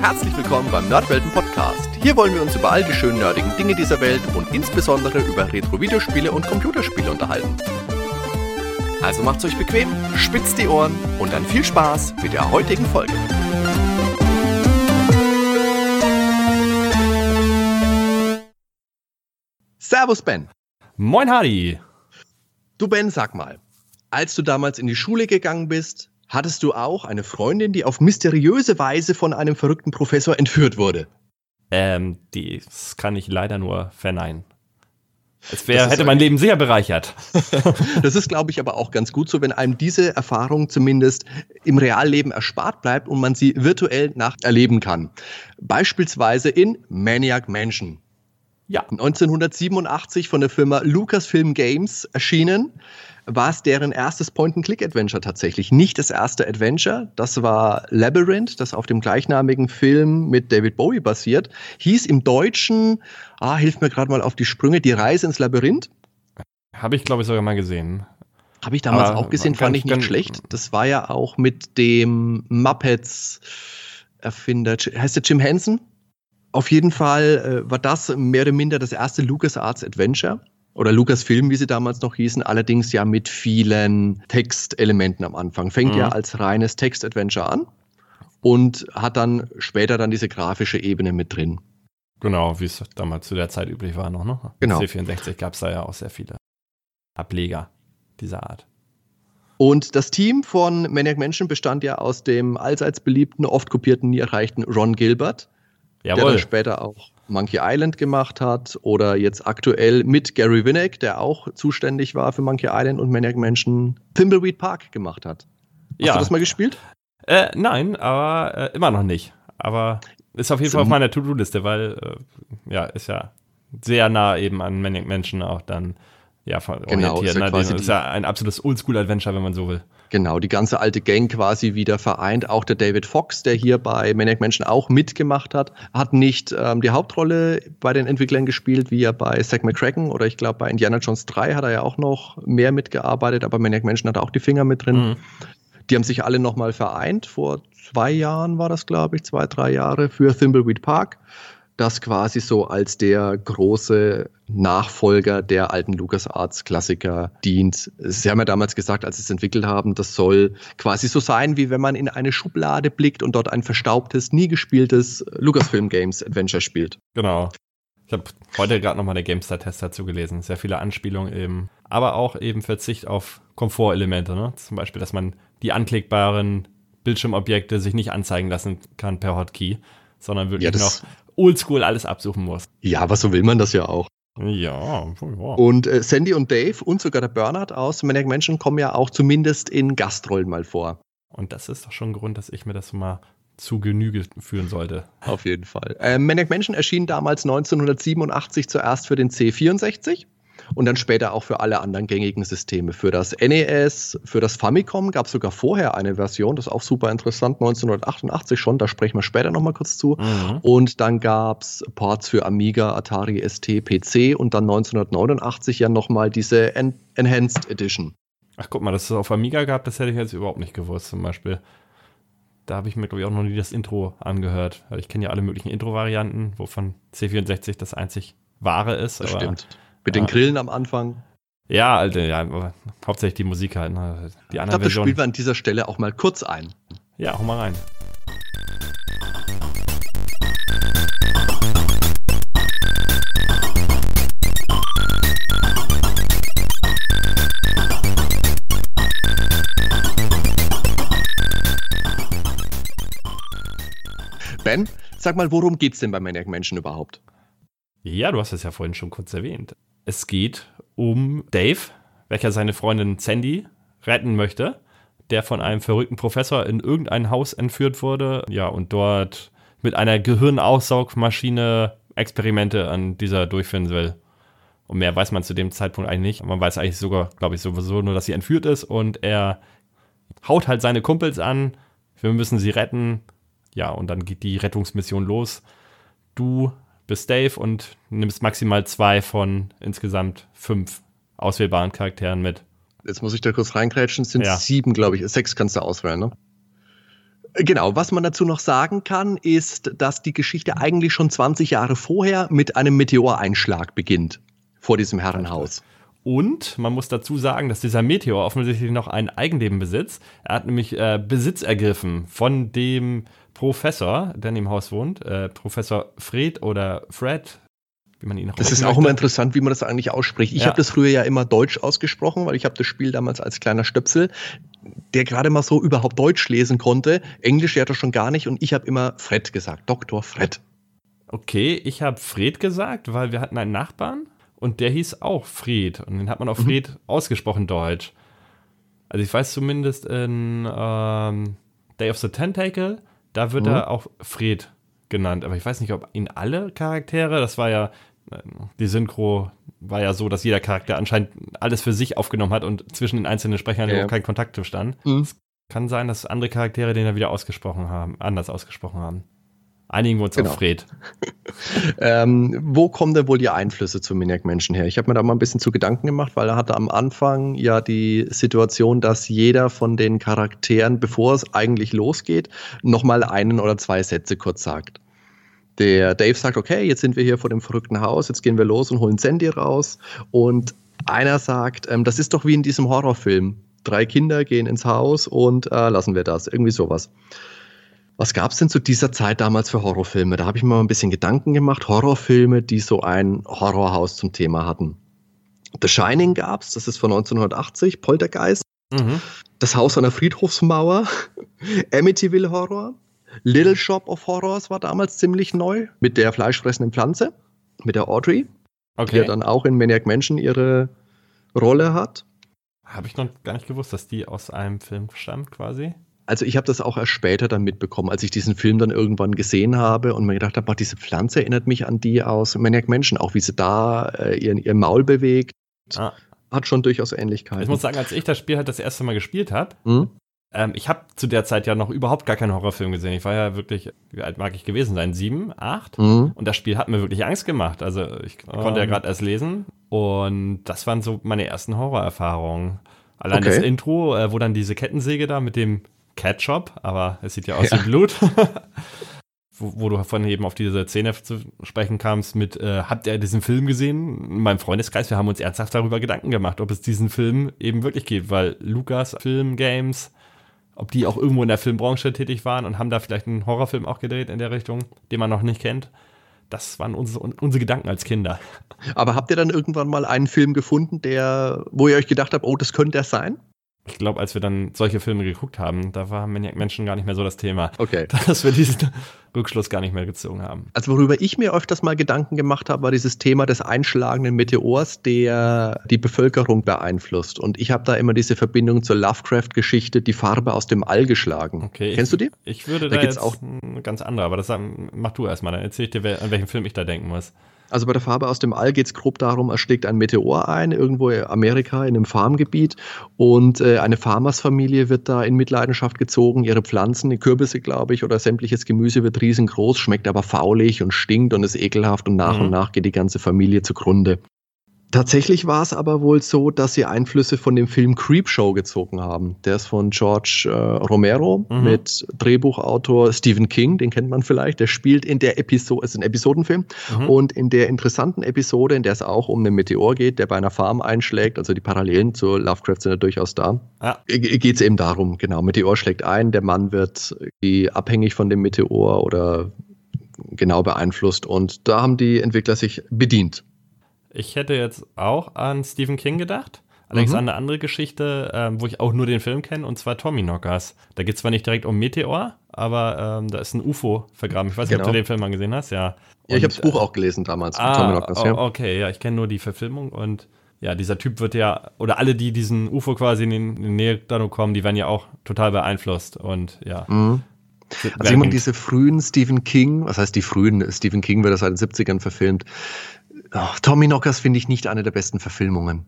Herzlich willkommen beim Nerdwelten Podcast. Hier wollen wir uns über all die schönen nerdigen Dinge dieser Welt und insbesondere über Retro-Videospiele und Computerspiele unterhalten. Also macht's euch bequem, spitzt die Ohren und dann viel Spaß mit der heutigen Folge. Servus Ben. Moin Hardy. Du Ben, sag mal, als du damals in die Schule gegangen bist, hattest du auch eine Freundin, die auf mysteriöse Weise von einem verrückten Professor entführt wurde? Ähm, das kann ich leider nur verneinen. Es wär, hätte mein Leben sehr bereichert. das ist, glaube ich, aber auch ganz gut so, wenn einem diese Erfahrung zumindest im Realleben erspart bleibt und man sie virtuell nacherleben kann. Beispielsweise in Maniac Mansion. Ja. 1987 von der Firma Lucasfilm Games erschienen war es deren erstes Point-and-Click-Adventure tatsächlich. Nicht das erste Adventure, das war Labyrinth, das auf dem gleichnamigen Film mit David Bowie basiert. Hieß im Deutschen, ah, hilf mir gerade mal auf die Sprünge, Die Reise ins Labyrinth. Habe ich, glaube ich, sogar mal gesehen. Habe ich damals Aber auch gesehen, fand ich nicht schlecht. Das war ja auch mit dem Muppets-Erfinder, heißt der Jim Henson? Auf jeden Fall äh, war das mehr oder minder das erste LucasArts Adventure oder Lucasfilm, wie sie damals noch hießen, allerdings ja mit vielen Textelementen am Anfang. Fängt mhm. ja als reines Text-Adventure an und hat dann später dann diese grafische Ebene mit drin. Genau, wie es damals zu der Zeit üblich war noch, ne? Genau. C64 gab es da ja auch sehr viele Ableger dieser Art. Und das Team von Maniac Mansion bestand ja aus dem allseits beliebten, oft kopierten, nie erreichten Ron Gilbert, Jawohl. der dann später auch Monkey Island gemacht hat oder jetzt aktuell mit Gary Winnick, der auch zuständig war für Monkey Island und Maniac Mansion, Thimbleweed Park gemacht hat. Hast ja. du das mal gespielt? Äh, nein, aber äh, immer noch nicht. Aber ist auf jeden Fall auf meiner To-Do-Liste, weil äh, ja, ist ja sehr nah eben an Maniac Mansion auch dann ja, genau, orientiert. Ist ja, ne? ist ja ein absolutes Oldschool-Adventure, wenn man so will. Genau, die ganze alte Gang quasi wieder vereint. Auch der David Fox, der hier bei Maniac Mansion auch mitgemacht hat, hat nicht ähm, die Hauptrolle bei den Entwicklern gespielt, wie er bei Zack McCracken oder ich glaube bei Indiana Jones 3 hat er ja auch noch mehr mitgearbeitet, aber Maniac Mansion hat auch die Finger mit drin. Mhm. Die haben sich alle nochmal vereint. Vor zwei Jahren war das, glaube ich, zwei, drei Jahre für Thimbleweed Park das quasi so als der große Nachfolger der alten LucasArts-Klassiker dient. Sie haben ja damals gesagt, als sie es entwickelt haben, das soll quasi so sein, wie wenn man in eine Schublade blickt und dort ein verstaubtes, nie gespieltes Lucasfilm Games Adventure spielt. Genau. Ich habe heute gerade nochmal den GameStar-Test dazu gelesen. Sehr viele Anspielungen eben. Aber auch eben Verzicht auf Komfortelemente. Ne? Zum Beispiel, dass man die anklickbaren Bildschirmobjekte sich nicht anzeigen lassen kann per Hotkey, sondern wirklich ja, noch oldschool alles absuchen muss. Ja, aber so will man das ja auch. Ja, ja. Und äh, Sandy und Dave und sogar der Bernhard aus Maniac Mansion kommen ja auch zumindest in Gastrollen mal vor. Und das ist doch schon ein Grund, dass ich mir das mal zu Genüge führen sollte. Auf jeden Fall. Äh, Maniac Mansion erschien damals 1987 zuerst für den C64 und dann später auch für alle anderen gängigen Systeme. Für das NES, für das Famicom gab es sogar vorher eine Version, das ist auch super interessant, 1988 schon, da sprechen wir später nochmal kurz zu. Mhm. Und dann gab es Ports für Amiga, Atari ST, PC und dann 1989 ja nochmal diese En Enhanced Edition. Ach guck mal, dass es auf Amiga gab, das hätte ich jetzt überhaupt nicht gewusst zum Beispiel. Da habe ich mir, glaube ich, auch noch nie das Intro angehört. Ich kenne ja alle möglichen Intro-Varianten, wovon C64 das einzig wahre ist. Das stimmt. Mit ja. den Grillen am Anfang. Ja, Alter, ja, hauptsächlich die Musik halt. Ne? Die ich glaube, das spielen wir an dieser Stelle auch mal kurz ein. Ja, hau mal rein. Ben, sag mal, worum geht's denn bei Maniac Menschen überhaupt? Ja, du hast es ja vorhin schon kurz erwähnt. Es geht um Dave, welcher seine Freundin Sandy retten möchte, der von einem verrückten Professor in irgendein Haus entführt wurde, ja, und dort mit einer Gehirnaussaugmaschine Experimente an dieser durchführen will. Und mehr weiß man zu dem Zeitpunkt eigentlich nicht. Man weiß eigentlich sogar, glaube ich, sowieso nur, dass sie entführt ist und er haut halt seine Kumpels an. Wir müssen sie retten. Ja, und dann geht die Rettungsmission los. Du bist Dave und nimmst maximal zwei von insgesamt fünf auswählbaren Charakteren mit. Jetzt muss ich da kurz reingrätschen, es sind ja. sieben, glaube ich. Sechs kannst du auswählen, ne? Genau, was man dazu noch sagen kann, ist, dass die Geschichte eigentlich schon 20 Jahre vorher mit einem Meteoreinschlag beginnt vor diesem Herrenhaus. Und man muss dazu sagen, dass dieser Meteor offensichtlich noch ein Eigenleben besitzt. Er hat nämlich äh, Besitz ergriffen von dem Professor, der in dem Haus wohnt, äh, Professor Fred oder Fred, wie man ihn auch Das ist auch immer interessant, wie man das eigentlich ausspricht. Ich ja. habe das früher ja immer deutsch ausgesprochen, weil ich habe das Spiel damals als kleiner Stöpsel, der gerade mal so überhaupt Deutsch lesen konnte. Englisch ja doch schon gar nicht und ich habe immer Fred gesagt, Dr. Fred. Okay, ich habe Fred gesagt, weil wir hatten einen Nachbarn und der hieß auch Fred. Und den hat man auch mhm. Fred ausgesprochen deutsch. Also ich weiß zumindest in ähm, Day of the Tentacle, da wird mhm. er auch Fred genannt. Aber ich weiß nicht, ob ihn alle Charaktere, das war ja, die Synchro war ja so, dass jeder Charakter anscheinend alles für sich aufgenommen hat und zwischen den einzelnen Sprechern ja. kein Kontakt bestand. Mhm. Es kann sein, dass andere Charaktere den ja wieder ausgesprochen haben, anders ausgesprochen haben. Einigen wir uns genau. auf Fred. ähm, wo kommen denn wohl die Einflüsse zu Maniac Menschen her? Ich habe mir da mal ein bisschen zu Gedanken gemacht, weil er hatte am Anfang ja die Situation, dass jeder von den Charakteren, bevor es eigentlich losgeht, nochmal einen oder zwei Sätze kurz sagt. Der Dave sagt, okay, jetzt sind wir hier vor dem verrückten Haus, jetzt gehen wir los und holen Sandy raus. Und einer sagt, ähm, das ist doch wie in diesem Horrorfilm. Drei Kinder gehen ins Haus und äh, lassen wir das. Irgendwie sowas. Was gab es denn zu dieser Zeit damals für Horrorfilme? Da habe ich mir mal ein bisschen Gedanken gemacht. Horrorfilme, die so ein Horrorhaus zum Thema hatten. The Shining gab es, das ist von 1980, Poltergeist. Mhm. Das Haus an der Friedhofsmauer, Amityville Horror, Little Shop of Horrors war damals ziemlich neu, mit der fleischfressenden Pflanze, mit der Audrey, okay. die ja dann auch in Maniac Mansion ihre Rolle hat. Habe ich noch gar nicht gewusst, dass die aus einem Film stammt quasi. Also ich habe das auch erst später dann mitbekommen, als ich diesen Film dann irgendwann gesehen habe und mir gedacht habe, diese Pflanze erinnert mich an die aus Maniac Menschen, auch wie sie da äh, ihren, ihr Maul bewegt. Ah. Hat schon durchaus Ähnlichkeiten. Ich muss sagen, als ich das Spiel halt das erste Mal gespielt habe, mhm. ähm, ich habe zu der Zeit ja noch überhaupt gar keinen Horrorfilm gesehen. Ich war ja wirklich, wie alt mag ich gewesen sein? Sieben, acht? Mhm. Und das Spiel hat mir wirklich Angst gemacht. Also ich oh. konnte ja gerade erst lesen und das waren so meine ersten Horrorerfahrungen. Allein okay. das Intro, äh, wo dann diese Kettensäge da mit dem Ketchup, aber es sieht ja aus ja. wie Blut. wo, wo, du vorhin eben auf diese Szene zu sprechen kamst mit, äh, habt ihr diesen Film gesehen? In meinem Freundeskreis, wir haben uns ernsthaft darüber Gedanken gemacht, ob es diesen Film eben wirklich gibt, weil Lukas Film Games, ob die auch irgendwo in der Filmbranche tätig waren und haben da vielleicht einen Horrorfilm auch gedreht in der Richtung, den man noch nicht kennt. Das waren unsere, unsere Gedanken als Kinder. Aber habt ihr dann irgendwann mal einen Film gefunden, der, wo ihr euch gedacht habt, oh, das könnte der sein? Ich glaube, als wir dann solche Filme geguckt haben, da war Maniac Menschen gar nicht mehr so das Thema. Okay. Dass wir diesen Rückschluss gar nicht mehr gezogen haben. Also worüber ich mir öfters mal Gedanken gemacht habe, war dieses Thema des einschlagenden Meteors, der die Bevölkerung beeinflusst. Und ich habe da immer diese Verbindung zur Lovecraft-Geschichte, die Farbe aus dem All geschlagen. Okay. Kennst du die? Ich würde da, da jetzt auch ganz andere, aber das mach du erstmal, dann erzähl ich dir, an welchen Film ich da denken muss. Also bei der Farbe aus dem All geht es grob darum, er schlägt ein Meteor ein, irgendwo in Amerika in einem Farmgebiet und äh, eine Farmersfamilie wird da in Mitleidenschaft gezogen. Ihre Pflanzen, die Kürbisse, glaube ich, oder sämtliches Gemüse wird riesengroß, schmeckt aber faulig und stinkt und ist ekelhaft und nach mhm. und nach geht die ganze Familie zugrunde. Tatsächlich war es aber wohl so, dass sie Einflüsse von dem Film Creepshow gezogen haben. Der ist von George äh, Romero mhm. mit Drehbuchautor Stephen King, den kennt man vielleicht. Der spielt in der Episode, ist ein Episodenfilm, mhm. und in der interessanten Episode, in der es auch um einen Meteor geht, der bei einer Farm einschlägt, also die Parallelen zu Lovecraft sind ja durchaus da, ja. geht es eben darum, genau, Meteor schlägt ein, der Mann wird abhängig von dem Meteor oder genau beeinflusst und da haben die Entwickler sich bedient. Ich hätte jetzt auch an Stephen King gedacht. Allerdings mhm. an eine andere Geschichte, ähm, wo ich auch nur den Film kenne, und zwar Tommy Knockers. Da geht es zwar nicht direkt um Meteor, aber ähm, da ist ein UFO vergraben. Ich weiß nicht, genau. ob du genau. den Film mal gesehen hast, ja. Und, ja, ich habe das Buch auch gelesen damals ah, Tommy Knockers, ja. Okay, ja, ich kenne nur die Verfilmung und ja, dieser Typ wird ja, oder alle, die diesen UFO quasi in, die Nähe dann kommen, die werden ja auch total beeinflusst und ja. Mhm. Also jemand diese frühen Stephen King, was heißt die frühen, Stephen King wird das seit den 70ern verfilmt, Oh, Tommy Knockers finde ich nicht eine der besten Verfilmungen.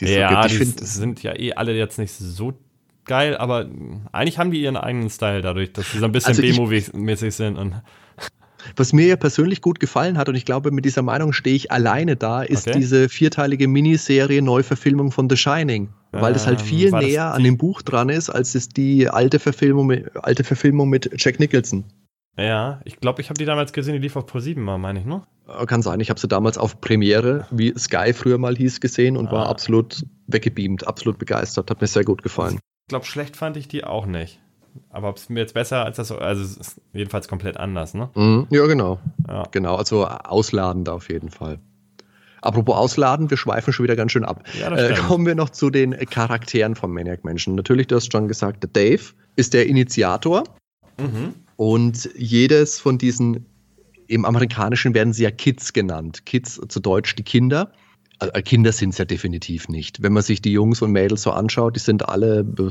Die ja, die sind ja eh alle jetzt nicht so geil, aber eigentlich haben die ihren eigenen Style dadurch, dass sie so ein bisschen also B-Movie-mäßig sind. Und Was mir ja persönlich gut gefallen hat, und ich glaube, mit dieser Meinung stehe ich alleine da, ist Okay. diese vierteilige Miniserie Neuverfilmung von The Shining. Weil das halt Ähm, viel das näher an dem Buch dran ist, als es die alte Verfilmung, alte Verfilmung mit Jack Nicholson. Ja, ich glaube, ich habe die damals gesehen, die lief auf Pro 7 mal, meine ich, ne? Äh, Kann sein, ich habe sie damals auf Premiere, wie Sky früher mal hieß, gesehen und war Ah. absolut weggebeamt, absolut begeistert. Hat mir sehr gut gefallen. Ich glaube, schlecht fand ich die auch nicht. Aber ob es mir jetzt besser als das, so- also es ist jedenfalls komplett anders, ne? Mhm. Ja, genau. Ja. Genau, also ausladend auf jeden Fall. Apropos ausladen, wir schweifen schon wieder ganz schön ab. Ja, äh, kommen wir noch zu den Charakteren von Maniac Mansion. Natürlich, du hast schon gesagt, der Dave ist der Initiator Mhm. Und jedes von diesen, im Amerikanischen werden sie ja Kids genannt. Kids zu Deutsch die Kinder. Äh, Kinder sind es ja definitiv nicht. Wenn man sich die Jungs und Mädels so anschaut, die sind alle be-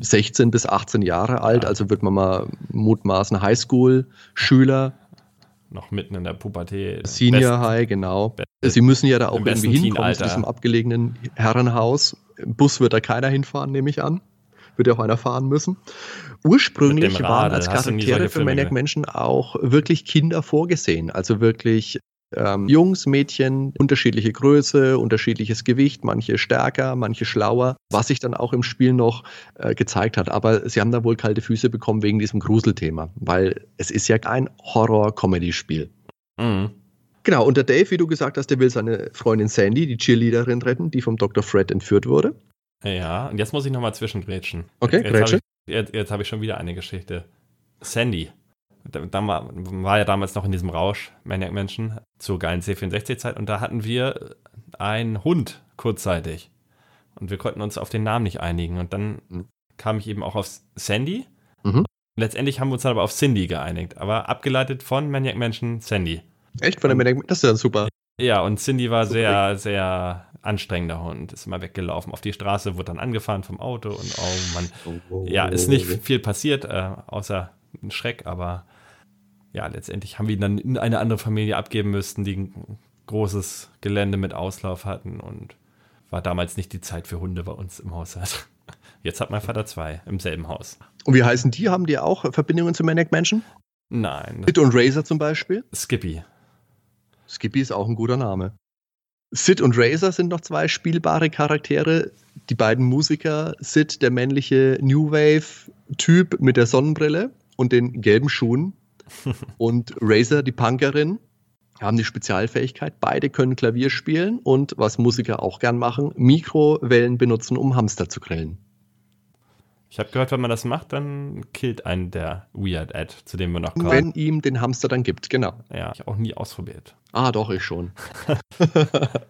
16 bis 18 Jahre alt, also wird man mal mutmaßen Highschool-Schüler, Noch mitten in der Pubertät. Senior Best- High, genau. Best- Sie müssen ja da auch besten irgendwie hinkommen zu diesem abgelegenen Herrenhaus. Bus wird da keiner hinfahren, nehme ich an. Wird ja auch einer fahren müssen. Ursprünglich waren als Charaktere für Maniac? Menschen auch wirklich Kinder vorgesehen. Also wirklich ähm, Jungs, Mädchen, unterschiedliche Größe, unterschiedliches Gewicht, manche stärker, manche schlauer, was sich dann auch im Spiel noch äh, gezeigt hat. Aber sie haben da wohl kalte Füße bekommen wegen diesem Gruselthema, weil es ist ja ein Horror-Comedy-Spiel. Mhm. Genau, und der Dave, wie du gesagt hast, der will seine Freundin Sandy, die Cheerleaderin, retten, die vom Dr. Fred entführt wurde. Ja, und jetzt muss ich nochmal zwischengrätschen. Okay, jetzt, jetzt habe ich, jetzt, jetzt hab ich schon wieder eine Geschichte. Sandy. Da, da war, war ja damals noch in diesem Rausch, Maniac Menschen, zur geilen C64-Zeit und da hatten wir einen Hund kurzzeitig. Und wir konnten uns auf den Namen nicht einigen. Und dann kam ich eben auch auf Sandy. Mhm. Letztendlich haben wir uns dann aber auf Cindy geeinigt, aber abgeleitet von Maniac Menschen Sandy. Echt? Von der Maniac Das ist ja super. Ja, und Cindy war sehr, sehr anstrengender Hund. Ist immer weggelaufen auf die Straße, wurde dann angefahren vom Auto und oh Mann. Ja, ist nicht viel passiert, äh, außer ein Schreck, aber ja, letztendlich haben wir ihn dann in eine andere Familie abgeben müssen, die ein großes Gelände mit Auslauf hatten und war damals nicht die Zeit für Hunde bei uns im Haushalt. Jetzt hat mein Vater zwei im selben Haus. Und wie heißen die? Haben die auch Verbindungen zu Maniac Mansion? Nein, Sid und Razor zum Beispiel? Skippy. Skippy ist auch ein guter Name. Sid und Razor sind noch zwei spielbare Charaktere. Die beiden Musiker, Sid, der männliche New Wave-Typ mit der Sonnenbrille und den gelben Schuhen. und Razor, die Punkerin, haben die Spezialfähigkeit. Beide können Klavier spielen und, was Musiker auch gern machen, Mikrowellen benutzen, um Hamster zu grillen. Ich habe gehört, wenn man das macht, dann killt einen der Weird Ad, zu dem wir noch kommen. Wenn ihm den Hamster dann gibt, genau. Ja, ich auch nie ausprobiert. Ah, doch, ich schon. Habe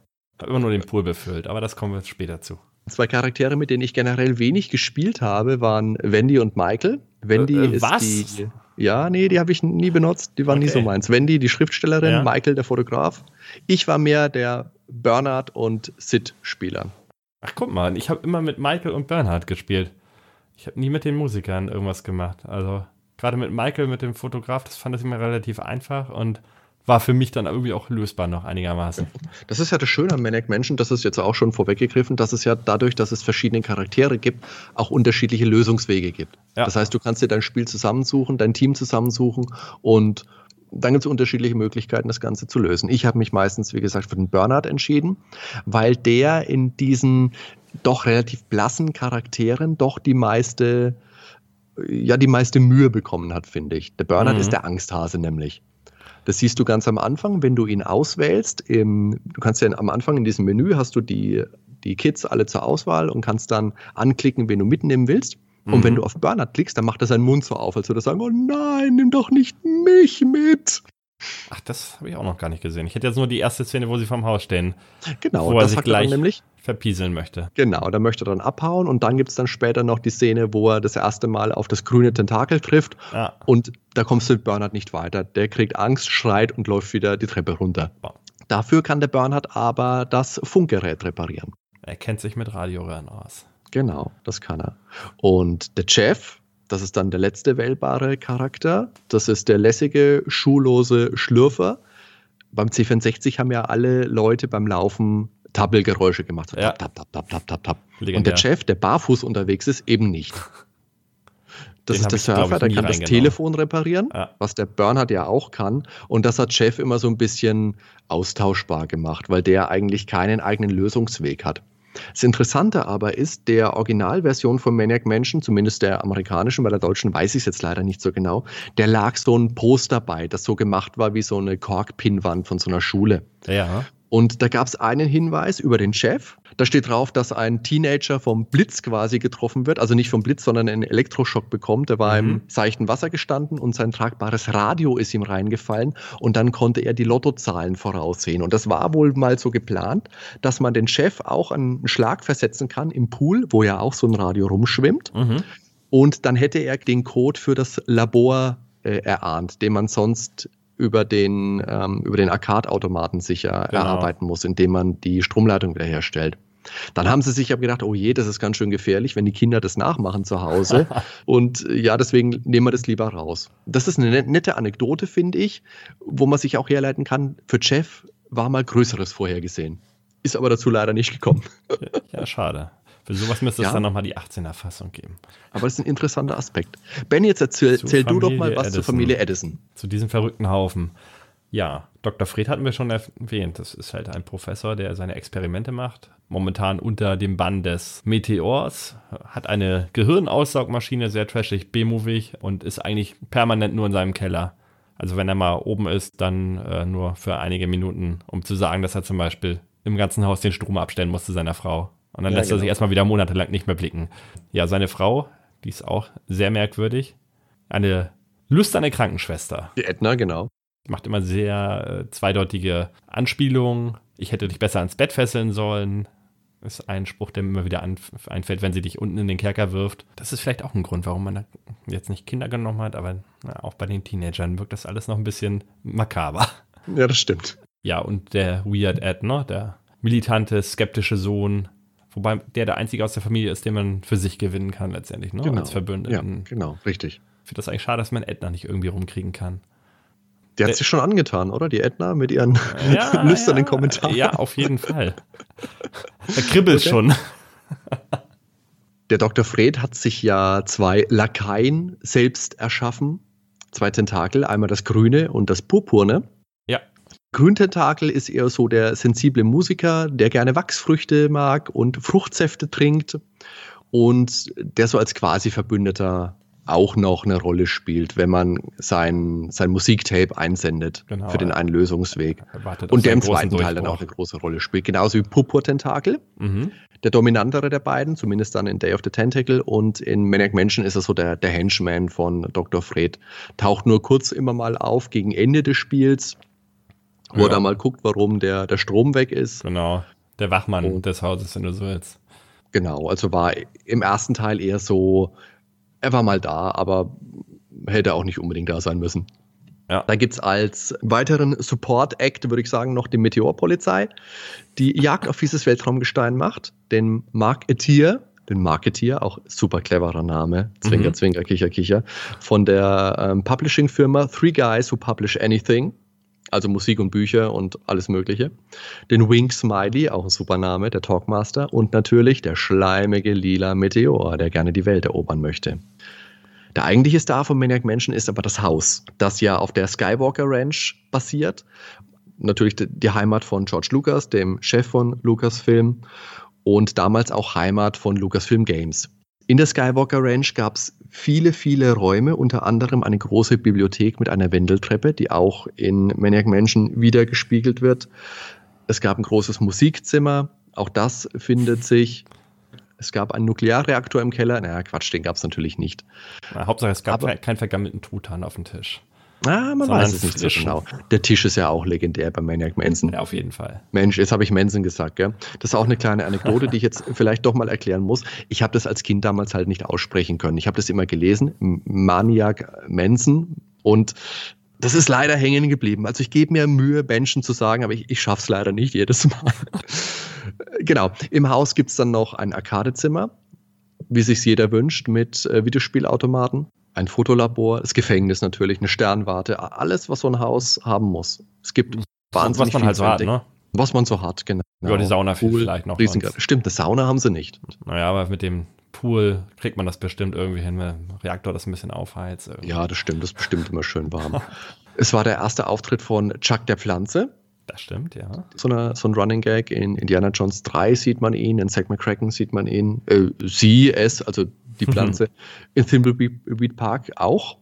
immer nur den Pool befüllt, aber das kommen wir später zu. Zwei Charaktere, mit denen ich generell wenig gespielt habe, waren Wendy und Michael. Wendy Äh, äh, ist was? die. Ja, nee, die habe ich nie benutzt. Die waren nie Okay. so meins. Wendy, die Schriftstellerin, Ja. Michael, der Fotograf. Ich war mehr der Bernhard und Sid-Spieler. Ach, guck mal, ich habe immer mit Michael und Bernhard gespielt. Ich habe nie mit den Musikern irgendwas gemacht. Also, gerade mit Michael, mit dem Fotograf, das fand ich immer relativ einfach und war für mich dann irgendwie auch lösbar noch einigermaßen. Das ist ja das Schöne an Maniac Mansion, das ist jetzt auch schon vorweggegriffen, dass es ja dadurch, dass es verschiedene Charaktere gibt, auch unterschiedliche Lösungswege gibt. Ja. Das heißt, du kannst dir dein Spiel zusammensuchen, dein Team zusammensuchen und dann gibt es unterschiedliche Möglichkeiten, das Ganze zu lösen. Ich habe mich meistens, wie gesagt, für den Bernhard entschieden, weil der in diesen doch relativ blassen Charakteren doch die meiste, ja, die meiste Mühe bekommen hat, finde ich. Der Bernhard Mhm. ist der Angsthase nämlich. Das siehst du ganz am Anfang, wenn du ihn auswählst. Im, du kannst ja am Anfang in diesem Menü hast du die, die Kids alle zur Auswahl und kannst dann anklicken, wen du mitnehmen willst. Und Mhm. wenn du auf Bernhard klickst, dann macht er seinen Mund so auf, als würde er sagen, oh nein, nimm doch nicht mich mit. Ach, das habe ich auch noch gar nicht gesehen. Ich hätte jetzt nur die erste Szene, wo sie vorm Haus stehen, Genau, Wo er das sich gleich- nämlich. verpieseln möchte. Genau, da möchte er dann abhauen und dann gibt es dann später noch die Szene, wo er das erste Mal auf das grüne Tentakel trifft Ja, und da kommst du mit Bernhard nicht weiter. Der kriegt Angst, schreit und läuft wieder die Treppe runter. Wow. Dafür kann der Bernhard aber das Funkgerät reparieren. er kennt sich mit Radioröhren aus. Genau, das kann er. Und der Jeff, das ist dann der letzte wählbare Charakter. Das ist der lässige, schuhlose Schlürfer. Beim C64 haben ja alle Leute beim Laufen Tappelgeräusche gemacht. So Ja. Tap, tap, tap, tap, tap, tap. Und der Chef, der barfuß unterwegs ist, eben nicht. Das Den ist der ich, Surfer, der kann das. Telefon reparieren, Ja. was der Bernhard ja auch kann. Und das hat Jeff immer so ein bisschen austauschbar gemacht, weil der eigentlich keinen eigenen Lösungsweg hat. Das Interessante aber ist, der Originalversion von Maniac Mansion, zumindest der amerikanischen, bei der deutschen weiß ich es jetzt leider nicht so genau, der lag so ein Poster bei, das so gemacht war wie so eine Korkpinwand von so einer Schule. Ja. Und da gab es einen Hinweis über den Chef. Da steht drauf, dass ein Teenager vom Blitz quasi getroffen wird. Also nicht vom Blitz, sondern einen Elektroschock bekommt. Er war Mhm. im seichten Wasser gestanden und sein tragbares Radio ist ihm reingefallen. Und dann konnte er die Lottozahlen voraussehen. Und das war wohl mal so geplant, dass man den Chef auch einen Schlag versetzen kann im Pool, wo ja auch so ein Radio rumschwimmt. Mhm. Und dann hätte er den Code für das Labor äh, erahnt, den man sonst über den, ähm, über den Arcade-Automaten sicher Genau. erarbeiten muss, indem man die Stromleitung wiederherstellt. Dann haben sie sich aber gedacht, oh je, das ist ganz schön gefährlich, wenn die Kinder das nachmachen zu Hause. Und äh, ja, deswegen nehmen wir das lieber raus. Das ist eine net- nette Anekdote, finde ich, wo man sich auch herleiten kann, für Jeff war mal Größeres vorhergesehen. Ist aber dazu leider nicht gekommen. Ja, schade. Für sowas müsste es Ja. dann nochmal die 18er-Fassung geben. Aber das ist ein interessanter Aspekt. Ben, jetzt erzähl, erzähl du doch mal was zur Edison. Familie Edison. Zu diesem verrückten Haufen. Ja, Dr. Fred hatten wir schon erwähnt. Das ist halt ein Professor, der seine Experimente macht. Momentan unter dem Bann des Meteors. Hat eine Gehirnaussaugmaschine, sehr trashig, B-movig und ist eigentlich permanent nur in seinem Keller. Also wenn er mal oben ist, dann äh, nur für einige Minuten, um zu sagen, dass er zum Beispiel im ganzen Haus den Strom abstellen musste seiner Frau. Und dann Ja, lässt er genau. sich erstmal wieder monatelang nicht mehr blicken. Ja, seine Frau, die ist auch sehr merkwürdig. Eine lüsterne Krankenschwester Die Edna, genau. macht immer sehr äh, zweideutige Anspielungen. Ich hätte dich besser ans Bett fesseln sollen. Ist ein Spruch, der mir immer wieder einfällt, wenn sie dich unten in den Kerker wirft. Das ist vielleicht auch ein Grund, warum man da jetzt nicht Kinder genommen hat, aber na, auch bei den Teenagern wirkt das alles noch ein bisschen makaber. Ja, das stimmt. Ja, und der Weird Ed, ne? der militante, skeptische Sohn, wobei der der einzige aus der Familie ist, den man für sich gewinnen kann letztendlich, ne? als Ja, Verbündeten. genau, richtig. Ich finde das eigentlich schade, dass man Edna nicht irgendwie rumkriegen kann. Die hat sich schon angetan, oder? Die Edna mit ihren lüsternen ja, Kommentaren. Ja, auf jeden Fall. Da kribbelt Okay. schon. Der Dr. Fred hat sich ja zwei Lakaien selbst erschaffen. Zwei Tentakel, einmal das grüne und das purpurne. Ja. Grüntentakel ist eher so der sensible Musiker, der gerne Wachsfrüchte mag und Fruchtsäfte trinkt und der so als quasi Verbündeter auch noch eine Rolle spielt, wenn man sein, sein Musiktape einsendet Genau, für den ja. einen Lösungsweg. Wartet auf Und der im zweiten Teil dann auch eine große Rolle spielt. Genauso wie Purpur-Tentakel, Mhm. der dominantere der beiden, zumindest dann in Day of the Tentacle. Und in Maniac Mansion ist er so der, der Henchman von Dr. Fred. Taucht nur kurz immer mal auf gegen Ende des Spiels, wo Ja. er da mal guckt, warum der, der Strom weg ist. Genau. Der Wachmann Und- des Hauses, wenn du so willst. Genau, also war im ersten Teil eher so, er war mal da, aber hätte auch nicht unbedingt da sein müssen. Ja. Da gibt es als weiteren Support-Act, würde ich sagen, noch die Meteorpolizei, die Jagd auf dieses Weltraumgestein macht, den Marketeer, den Marketeer, auch super cleverer Name, Zwinker, Mhm. Zwinker, Kicher, Kicher, von der ähm, Publishing-Firma Three Guys Who Publish Anything, also Musik und Bücher und alles Mögliche. Den Wink Smiley, auch ein super Name, der Talkmaster. Und natürlich der schleimige lila Meteor, der gerne die Welt erobern möchte. Der eigentliche Star von Maniac Mansion ist aber das Haus, das ja auf der Skywalker Ranch basiert. Natürlich die- Heimat von George Lucas, dem Chef von Lucasfilm und damals auch Heimat von Lucasfilm Games. In der Skywalker Ranch gab es viele, viele Räume, unter anderem eine große Bibliothek mit einer Wendeltreppe, die auch in Maniac Mansion wieder gespiegelt wird. Es gab ein großes Musikzimmer, auch das findet sich. Es gab einen Nuklearreaktor im Keller. Naja, Quatsch, den gab es natürlich nicht. Na, Hauptsache, es gab Aber- keinen vergammelten Truthahn auf dem Tisch. Ah, man Sondern weiß es nicht so genau. Der Tisch ist ja auch legendär bei Maniac Manson. Ja, auf jeden Fall. Mensch, jetzt habe ich Manson gesagt, gell? Das ist auch eine kleine Anekdote, die ich jetzt vielleicht doch mal erklären muss. Ich habe das als Kind damals halt nicht aussprechen können. Ich habe das immer gelesen, Maniac Manson und das ist leider hängen geblieben. Also ich gebe mir Mühe, Menschen zu sagen, aber ich, ich schaffe es leider nicht jedes Mal. genau. Im Haus gibt es dann noch ein Arkadezimmer, wie sich jeder wünscht, mit äh, Videospielautomaten, ein Fotolabor, das Gefängnis natürlich, eine Sternwarte, alles, was so ein Haus haben muss. Es gibt wahnsinnig Was man halt so hat, ne? Was man so hat, genau. Ja, die Sauna Pool, vielleicht noch. Stimmt, eine Sauna haben sie nicht. Naja, aber mit dem Pool kriegt man das bestimmt irgendwie hin, wenn der Reaktor das ein bisschen aufheizt. Irgendwie. Ja, das stimmt, das ist bestimmt immer schön warm. es war der erste Auftritt von Chuck der Pflanze. Das stimmt, ja. So, eine, so ein Running Gag. In Indiana Jones 3 sieht man ihn, in Zack McCracken sieht man ihn, äh, sie, es, also die Pflanze, in Thimbleweed Park auch.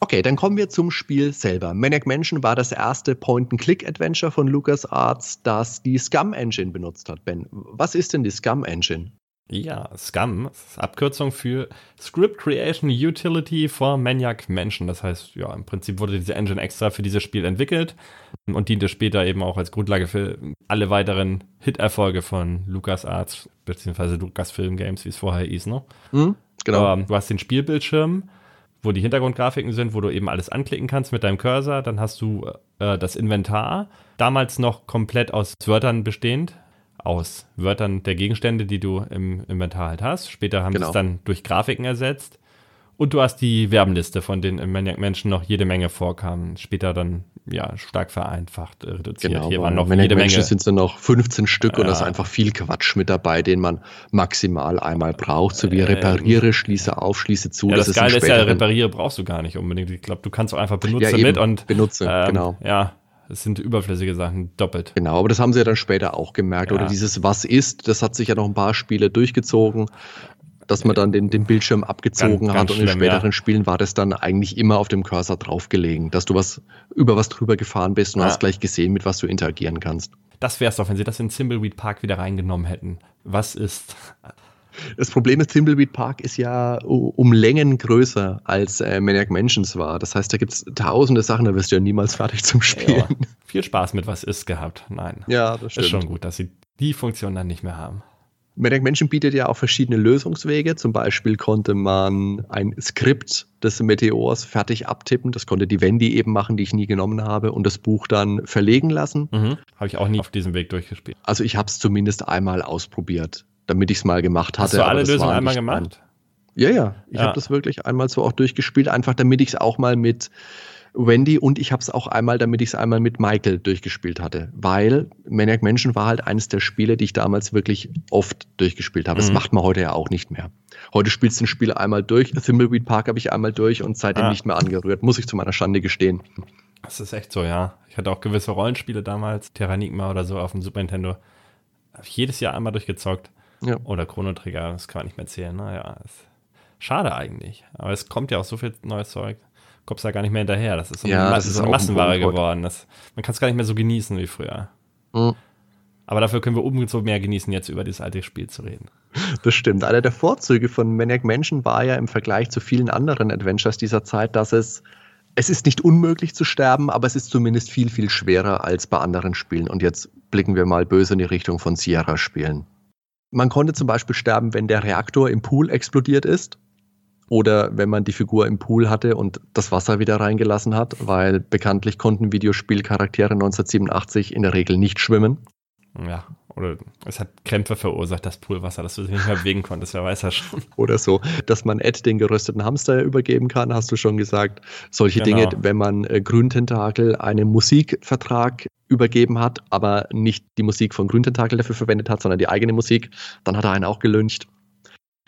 Okay, dann kommen wir zum Spiel selber. Maniac Mansion war das erste Point-and-Click-Adventure von LucasArts, das die Scum Engine benutzt hat. Ben, was ist denn die Scum Engine? Ja, Scum ist Abkürzung für Script Creation Utility for Maniac Mansion. Das heißt, ja, im Prinzip wurde diese Engine extra für dieses Spiel entwickelt und diente später eben auch als Grundlage für alle weiteren Hit-Erfolge von LucasArts, beziehungsweise Lucasfilm Games, wie es vorher hieß, ne? Mhm, genau. Ähm, du hast den Spielbildschirm, wo die Hintergrundgrafiken sind, wo du eben alles anklicken kannst mit deinem Cursor. Dann hast du äh, das Inventar, damals noch komplett aus Wörtern bestehend, aus Wörtern der Gegenstände, die du im Inventar halt hast. Später haben genau. sie es dann durch Grafiken ersetzt. Und du hast die Werbenliste, von denen Maniac Menschen noch jede Menge vorkamen. Später dann ja stark vereinfacht, äh, reduziert. Genau, Hier waren noch Maniac jede Menge. Menschen sind dann noch 15 Stück ja. und da ist einfach viel Quatsch mit dabei, den man maximal einmal braucht, so wie äh, repariere, schließe auf, schließe zu. Ja, das, das Geile ist, ist ja, repariere brauchst du gar nicht unbedingt. Ich glaube, du kannst auch einfach benutze ja, mit und benutze, ähm, genau. Ja, es sind überflüssige Sachen, doppelt. Genau, aber das haben sie ja dann später auch gemerkt. Ja. Oder dieses Was ist, das hat sich ja noch ein paar Spiele durchgezogen dass man dann den, den Bildschirm abgezogen ganz, hat ganz und in späteren ja. Spielen war das dann eigentlich immer auf dem Cursor draufgelegen, dass du was über was drüber gefahren bist und ja. hast gleich gesehen, mit was du interagieren kannst. Das wäre es doch, wenn sie das in Thimbleweed Park wieder reingenommen hätten. Was ist. Das Problem ist, Thimbleweed Park ist ja um Längen größer als äh, Maniac Mansions war. Das heißt, da gibt es tausende Sachen, da wirst du ja niemals fertig zum Spielen. Ja, viel Spaß mit was ist gehabt. Nein. Ja, das stimmt. Ist schon gut, dass sie die Funktion dann nicht mehr haben. Maniac Mansion bietet ja auch verschiedene Lösungswege. Zum Beispiel konnte man ein Skript des Meteors fertig abtippen. Das konnte die Wendy eben machen, die ich nie genommen habe, und das Buch dann verlegen lassen. Mhm. Habe ich auch nie auf diesem Weg durchgespielt. Also ich habe es zumindest einmal ausprobiert, damit ich es mal gemacht hatte. Hast du alle Lösungen einmal gemacht? Ja, ja. Ich ja. habe das wirklich einmal so auch durchgespielt, einfach damit ich es auch mal mit Wendy und ich habe es auch einmal, damit ich es einmal mit Michael durchgespielt hatte, weil Maniac Mansion war halt eines der Spiele, die ich damals wirklich oft durchgespielt habe. Mhm. Das macht man heute ja auch nicht mehr. Heute spielst du ein Spiel einmal durch, Thimbleweed Park habe ich einmal durch und seitdem ah. nicht mehr angerührt, muss ich zu meiner Schande gestehen. Das ist echt so, ja. Ich hatte auch gewisse Rollenspiele damals, Terranigma oder so auf dem Super Nintendo. Habe ich jedes Jahr einmal durchgezockt. Ja. Oder Chrono Trigger, das kann man nicht mehr zählen. Naja, schade eigentlich. Aber es kommt ja auch so viel neues Zeug kommst da gar nicht mehr hinterher. Das ist so ja, das ist so eine Massenware geworden. Das, man kann es gar nicht mehr so genießen wie früher. Mhm. Aber dafür können wir umso mehr genießen, jetzt über dieses alte Spiel zu reden. Das stimmt. Einer der Vorzüge von Maniac Mansion war ja im Vergleich zu vielen anderen Adventures dieser Zeit, dass es es ist nicht unmöglich zu sterben, aber es ist zumindest viel, viel schwerer als bei anderen Spielen. Und jetzt blicken wir mal böse in die Richtung von Sierra-Spielen. Man konnte zum Beispiel sterben, wenn der Reaktor im Pool explodiert ist oder wenn man die Figur im Pool hatte und das Wasser wieder reingelassen hat, weil bekanntlich konnten Videospielcharaktere 1987 in der Regel nicht schwimmen. Ja, oder es hat Krämpfe verursacht, das Poolwasser, dass du dich nicht mehr bewegen konntest, wer weiß ja schon. Oder so, dass man Ed den gerösteten Hamster übergeben kann, hast du schon gesagt. Solche genau. Dinge, wenn man äh, Grüntentakel einen Musikvertrag übergeben hat, aber nicht die Musik von Grüntentakel dafür verwendet hat, sondern die eigene Musik, dann hat er einen auch gelüncht.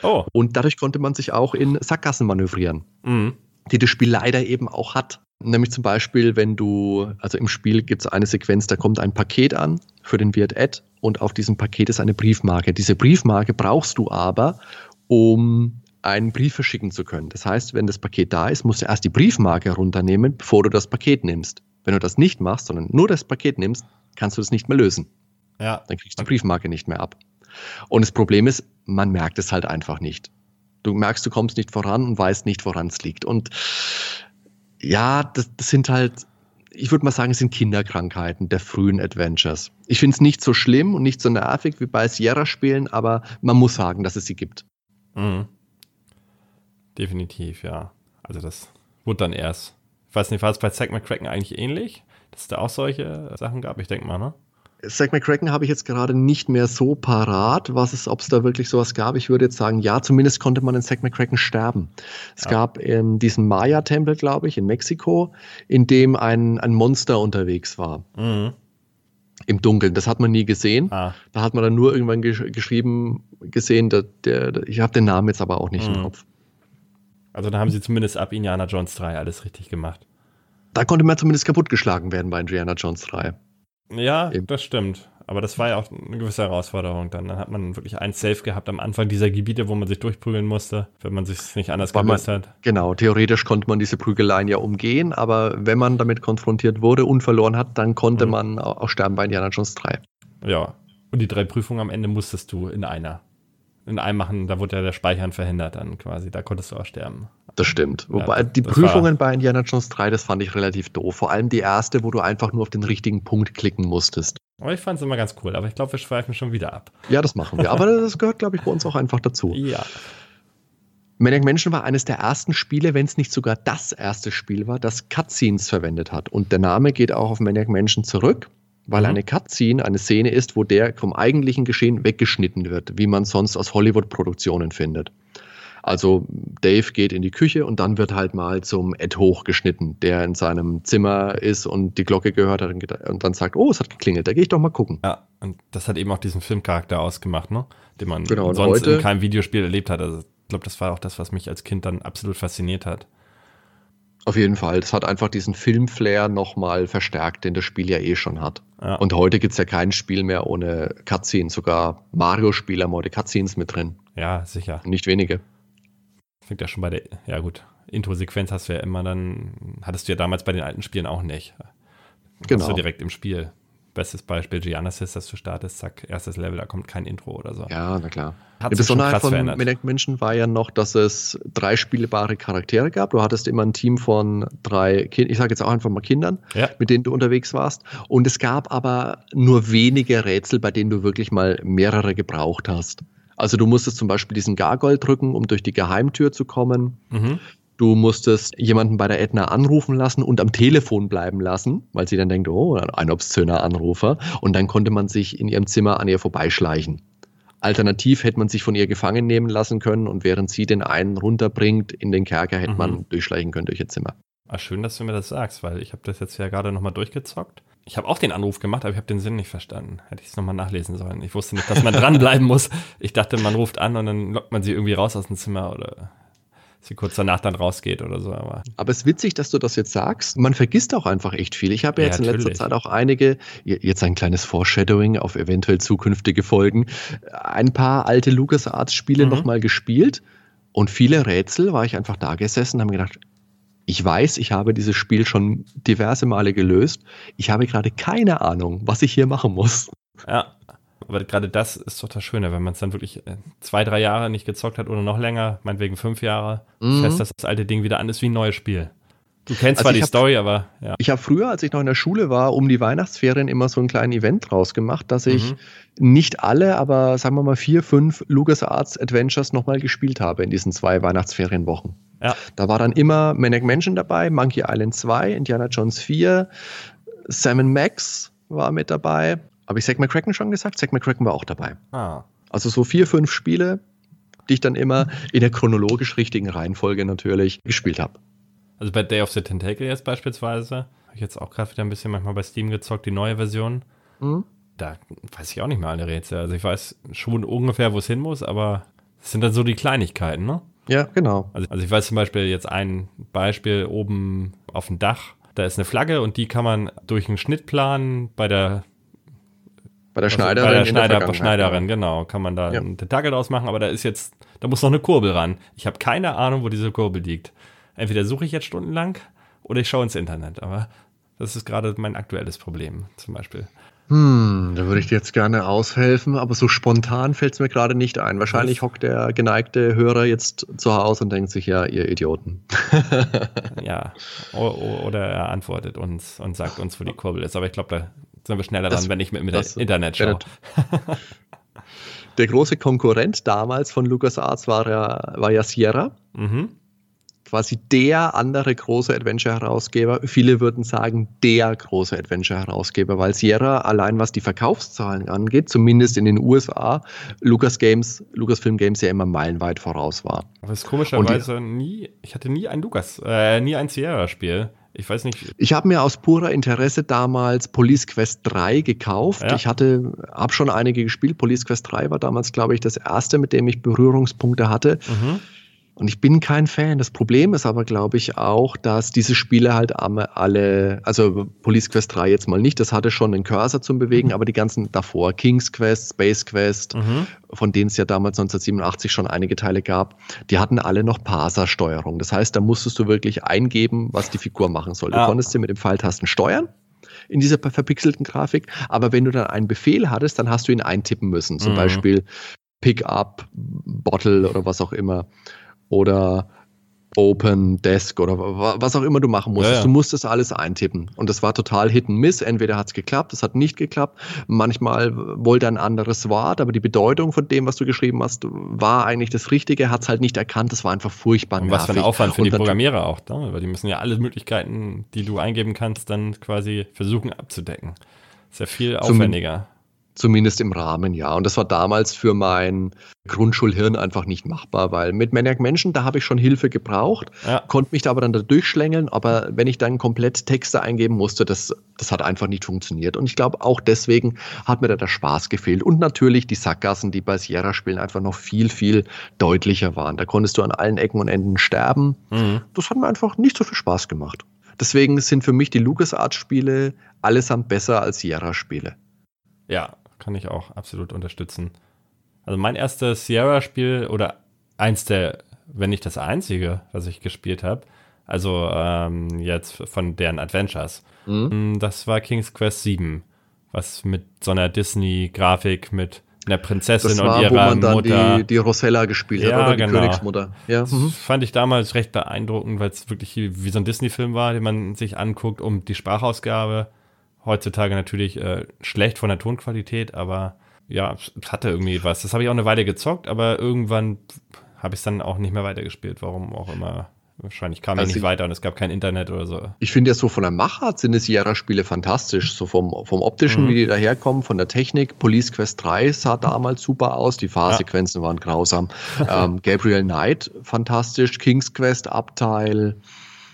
Oh. Und dadurch konnte man sich auch in Sackgassen manövrieren, mhm. die das Spiel leider eben auch hat. Nämlich zum Beispiel, wenn du, also im Spiel gibt es eine Sequenz, da kommt ein Paket an für den Wirt Ed und auf diesem Paket ist eine Briefmarke. Diese Briefmarke brauchst du aber, um einen Brief verschicken zu können. Das heißt, wenn das Paket da ist, musst du erst die Briefmarke runternehmen, bevor du das Paket nimmst. Wenn du das nicht machst, sondern nur das Paket nimmst, kannst du es nicht mehr lösen. Ja. Dann kriegst du die Briefmarke nicht mehr ab. Und das Problem ist, man merkt es halt einfach nicht. Du merkst, du kommst nicht voran und weißt nicht, woran es liegt. Und ja, das, das sind halt, ich würde mal sagen, es sind Kinderkrankheiten der frühen Adventures. Ich finde es nicht so schlimm und nicht so nervig wie bei Sierra-Spielen, aber man muss sagen, dass es sie gibt. Mhm. Definitiv, ja. Also das wurde dann erst. Ich weiß nicht, war es bei Zack McCracken eigentlich ähnlich? Dass es da auch solche Sachen gab? Ich denke mal, ne? Zack McCracken habe ich jetzt gerade nicht mehr so parat, was es, ob es da wirklich sowas gab. Ich würde jetzt sagen, ja, zumindest konnte man in Zack McCracken sterben. Es ja. gab in diesen Maya-Tempel, glaube ich, in Mexiko, in dem ein, ein Monster unterwegs war. Mhm. Im Dunkeln, das hat man nie gesehen. Ah. Da hat man dann nur irgendwann gesch geschrieben, gesehen, der, der, ich habe den Namen jetzt aber auch nicht mhm. im Kopf. Also da haben sie zumindest ab Indiana Jones 3 alles richtig gemacht. Da konnte man zumindest kaputtgeschlagen werden bei Indiana Jones 3. Ja, Eben. das stimmt. Aber das war ja auch eine gewisse Herausforderung dann. Dann hat man wirklich ein Safe gehabt am Anfang dieser Gebiete, wo man sich durchprügeln musste, wenn man sich nicht anders gelöst hat. Genau, theoretisch konnte man diese Prügeleien ja umgehen, aber wenn man damit konfrontiert wurde und verloren hat, dann konnte mhm. man auch sterben bei Indiana Jones 3. Ja, und die drei Prüfungen am Ende musstest du in einer in einem machen, da wurde ja der Speichern verhindert dann quasi, da konntest du auch sterben. Das stimmt. Wobei ja, die Prüfungen bei Indiana Jones 3, das fand ich relativ doof. Vor allem die erste, wo du einfach nur auf den richtigen Punkt klicken musstest. Aber ich fand es immer ganz cool, aber ich glaube, wir schweifen schon wieder ab. Ja, das machen wir. Aber das gehört, glaube ich, bei uns auch einfach dazu. Ja. Maniac Mansion war eines der ersten Spiele, wenn es nicht sogar das erste Spiel war, das Cutscenes verwendet hat. Und der Name geht auch auf Maniac Mansion zurück weil mhm. eine Cutscene eine Szene ist, wo der vom eigentlichen Geschehen weggeschnitten wird, wie man sonst aus Hollywood-Produktionen findet. Also Dave geht in die Küche und dann wird halt mal zum Ed hochgeschnitten, der in seinem Zimmer ist und die Glocke gehört hat und dann sagt, oh, es hat geklingelt, da gehe ich doch mal gucken. Ja, und das hat eben auch diesen Filmcharakter ausgemacht, ne? den man genau, sonst heute, in keinem Videospiel erlebt hat. Also ich glaube, das war auch das, was mich als Kind dann absolut fasziniert hat. Auf jeden Fall. Das hat einfach diesen Filmflair nochmal verstärkt, den das Spiel ja eh schon hat. Ja. Und heute gibt es ja kein Spiel mehr ohne Cutscenes. Sogar Mario-Spiele haben heute Cutscenes mit drin. Ja, sicher. Nicht wenige. Fängt ja schon bei der, ja gut, Intro-Sequenz hast du ja immer dann, hattest du ja damals bei den alten Spielen auch nicht. Genau. Hast du direkt im Spiel. Bestes Beispiel Genesis, dass du startest, zack, erstes Level, da kommt kein Intro oder so. Ja, na klar. Hat die Besonderheit von Maniac Mansion war ja noch, dass es drei spielbare Charaktere gab. Du hattest immer ein Team von drei, kind ich sage jetzt auch einfach mal Kindern, ja. mit denen du unterwegs warst. Und es gab aber nur wenige Rätsel, bei denen du wirklich mal mehrere gebraucht hast. Also du musstest zum Beispiel diesen Gargoyle drücken, um durch die Geheimtür zu kommen. Mhm. Du musstest jemanden bei der Edna anrufen lassen und am Telefon bleiben lassen, weil sie dann denkt, oh, ein obszöner Anrufer. Und dann konnte man sich in ihrem Zimmer an ihr vorbeischleichen. Alternativ hätte man sich von ihr gefangen nehmen lassen können und während sie den einen runterbringt in den Kerker, hätte mhm. man durchschleichen können durch ihr Zimmer. Ah, schön, dass du mir das sagst, weil ich habe das jetzt ja gerade nochmal durchgezockt. Ich habe auch den Anruf gemacht, aber ich habe den Sinn nicht verstanden. Hätte ich es nochmal nachlesen sollen. Ich wusste nicht, dass man dranbleiben muss. Ich dachte, man ruft an und dann lockt man sie irgendwie raus aus dem Zimmer oder sie kurz danach dann rausgeht oder so. Aber, aber es ist witzig, dass du das jetzt sagst. Man vergisst auch einfach echt viel. Ich habe ja, jetzt in letzter Zeit auch einige, jetzt ein kleines Foreshadowing auf eventuell zukünftige Folgen, ein paar alte LucasArts-Spiele mhm. nochmal gespielt. Und viele Rätsel war ich einfach da gesessen und habe gedacht, ich weiß, ich habe dieses Spiel schon diverse Male gelöst. Ich habe gerade keine Ahnung, was ich hier machen muss. Ja, aber gerade das ist doch das Schöne, wenn man es dann wirklich äh, zwei, drei Jahre nicht gezockt hat oder noch länger, meinetwegen fünf Jahre, mhm. das heißt, dass das alte Ding wieder an ist wie ein neues Spiel. Du kennst also zwar die hab, Story, aber ja. Ich habe früher, als ich noch in der Schule war, um die Weihnachtsferien immer so ein kleines Event draus gemacht, dass ich mhm. nicht alle, aber sagen wir mal vier, fünf LucasArts Adventures nochmal gespielt habe in diesen zwei Weihnachtsferienwochen. Ja. Da war dann immer Maniac Mansion dabei, Monkey Island 2, Indiana Jones 4, Sam Max war mit dabei habe ich Zack McCracken schon gesagt? Zack McCracken war auch dabei. Ah. Also so vier, fünf Spiele, die ich dann immer in der chronologisch richtigen Reihenfolge natürlich gespielt habe. Also bei Day of the Tentacle jetzt beispielsweise, habe ich jetzt auch gerade wieder ein bisschen manchmal bei Steam gezockt, die neue Version. Mhm. Da weiß ich auch nicht mehr alle Rätsel. Also ich weiß schon ungefähr, wo es hin muss, aber es sind dann so die Kleinigkeiten, ne? Ja, genau. Also, also ich weiß zum Beispiel jetzt ein Beispiel oben auf dem Dach. Da ist eine Flagge und die kann man durch einen Schnittplan bei der bei der Schneiderin. Bei der Schneider, Schneiderin, genau. Kann man da ja. einen Tentakel draus machen, aber da ist jetzt, da muss noch eine Kurbel ran. Ich habe keine Ahnung, wo diese Kurbel liegt. Entweder suche ich jetzt stundenlang oder ich schaue ins Internet. Aber das ist gerade mein aktuelles Problem, zum Beispiel. Hm, da würde ich dir jetzt gerne aushelfen, aber so spontan fällt es mir gerade nicht ein. Wahrscheinlich hockt der geneigte Hörer jetzt zu Hause und denkt sich, ja, ihr Idioten. ja, oder er antwortet uns und sagt uns, wo die Kurbel ist. Aber ich glaube, da sind wir schneller das, dran, wenn ich mit, mit das, Internet schaue. Der große Konkurrent damals von LucasArts war ja, war ja Sierra. Mhm. Quasi der andere große Adventure-Herausgeber. Viele würden sagen, der große Adventure-Herausgeber, weil Sierra allein was die Verkaufszahlen angeht, zumindest in den USA, Lucas Games, Lucasfilm Games ja immer meilenweit voraus war. Aber es ist komischerweise nie, ich hatte nie ein Lucas, äh, nie ein Sierra-Spiel. Ich weiß nicht. Ich habe mir aus purer Interesse damals Police Quest 3 gekauft. Ja. Ich hatte, habe schon einige gespielt. Police Quest 3 war damals, glaube ich, das erste, mit dem ich Berührungspunkte hatte. Mhm. Und ich bin kein Fan. Das Problem ist aber, glaube ich, auch, dass diese Spiele halt alle, also Police Quest 3 jetzt mal nicht, das hatte schon einen Cursor zum Bewegen, mhm. aber die ganzen davor, King's Quest, Space Quest, mhm. von denen es ja damals 1987 schon einige Teile gab, die hatten alle noch Parser-Steuerung. Das heißt, da musstest du wirklich eingeben, was die Figur machen soll. Du ja. konntest sie mit dem Pfeiltasten steuern in dieser verpixelten Grafik. Aber wenn du dann einen Befehl hattest, dann hast du ihn eintippen müssen. Zum mhm. Beispiel Pick up, Bottle oder was auch immer oder Open Desk oder was auch immer du machen musstest. Ja, ja. Du musstest alles eintippen. Und das war total Hit and Miss. Entweder hat es geklappt, es hat nicht geklappt. Manchmal wollte ein anderes Wort, aber die Bedeutung von dem, was du geschrieben hast, war eigentlich das Richtige, hat es halt nicht erkannt. Das war einfach furchtbar. Und was für ein Aufwand für Und die Programmierer auch, ne? weil die müssen ja alle Möglichkeiten, die du eingeben kannst, dann quasi versuchen abzudecken. Ist ja viel aufwendiger. Zumindest im Rahmen, ja. Und das war damals für mein Grundschulhirn einfach nicht machbar, weil mit Maniac Menschen, da habe ich schon Hilfe gebraucht, ja. konnte mich da aber dann da durchschlängeln, aber wenn ich dann komplett Texte eingeben musste, das, das hat einfach nicht funktioniert. Und ich glaube, auch deswegen hat mir da der Spaß gefehlt. Und natürlich die Sackgassen, die bei Sierra-Spielen einfach noch viel, viel deutlicher waren. Da konntest du an allen Ecken und Enden sterben. Mhm. Das hat mir einfach nicht so viel Spaß gemacht. Deswegen sind für mich die LucasArts-Spiele allesamt besser als Sierra-Spiele. Ja, kann ich auch absolut unterstützen. Also mein erstes Sierra-Spiel oder eins der, wenn nicht das einzige, was ich gespielt habe, also ähm, jetzt von deren Adventures, mhm. Mm, das war King's Quest 7, was mit so einer Disney-Grafik mit einer Prinzessin war, und ihrer wo man dann Mutter. Die, die Rosella gespielt ja, hat, oder die genau. Königsmutter. Ja. Das mhm. fand ich damals recht beeindruckend, weil es wirklich wie so ein Disney-Film war, den man sich anguckt, um die Sprachausgabe Heutzutage natürlich äh, schlecht von der Tonqualität, aber ja, es hatte irgendwie was. Das habe ich auch eine Weile gezockt, aber irgendwann habe ich es dann auch nicht mehr weitergespielt, warum auch immer. Wahrscheinlich kam also ich nicht weiter und es gab kein Internet oder so. Ich finde ja so von der Machart sind die Sierra-Spiele fantastisch. So vom, vom optischen, mhm. wie die daherkommen, von der Technik. Police Quest 3 sah damals super aus. Die Fahrsequenzen ja. waren grausam. ähm, Gabriel Knight, fantastisch. King's Quest Abteil,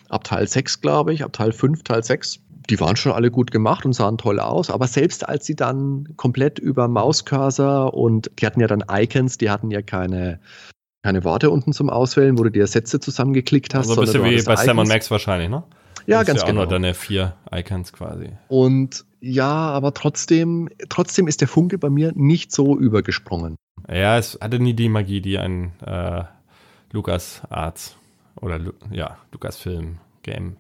Abteil 6, glaube ich. Abteil 5, Teil 6 die waren schon alle gut gemacht und sahen toll aus, aber selbst als sie dann komplett über Mauscursor und die hatten ja dann Icons, die hatten ja keine, keine Worte unten zum Auswählen, wo du dir Sätze zusammengeklickt hast. Also ein bisschen wie bei Sam Max wahrscheinlich, ne? Ja, ganz ja genau. Nur deine vier Icons quasi. Und ja, aber trotzdem, trotzdem ist der Funke bei mir nicht so übergesprungen. Ja, es hatte nie die Magie, die ein äh, Lukas Arts oder ja, Lukas Film Game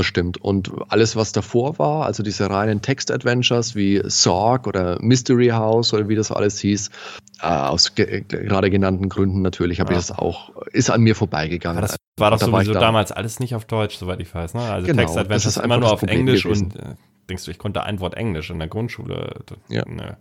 das stimmt. Und alles, was davor war, also diese reinen Text-Adventures wie Sorg oder Mystery House oder wie das alles hieß, äh, aus ge gerade genannten Gründen natürlich habe ja. ich das auch, ist an mir vorbeigegangen. Das war doch da sowieso war damals alles nicht auf Deutsch, soweit ich weiß. Ne? Also genau, Text-Adventures immer nur auf Englisch gewesen. und äh, denkst du, ich konnte ein Wort Englisch in der Grundschule. Ja. Ne.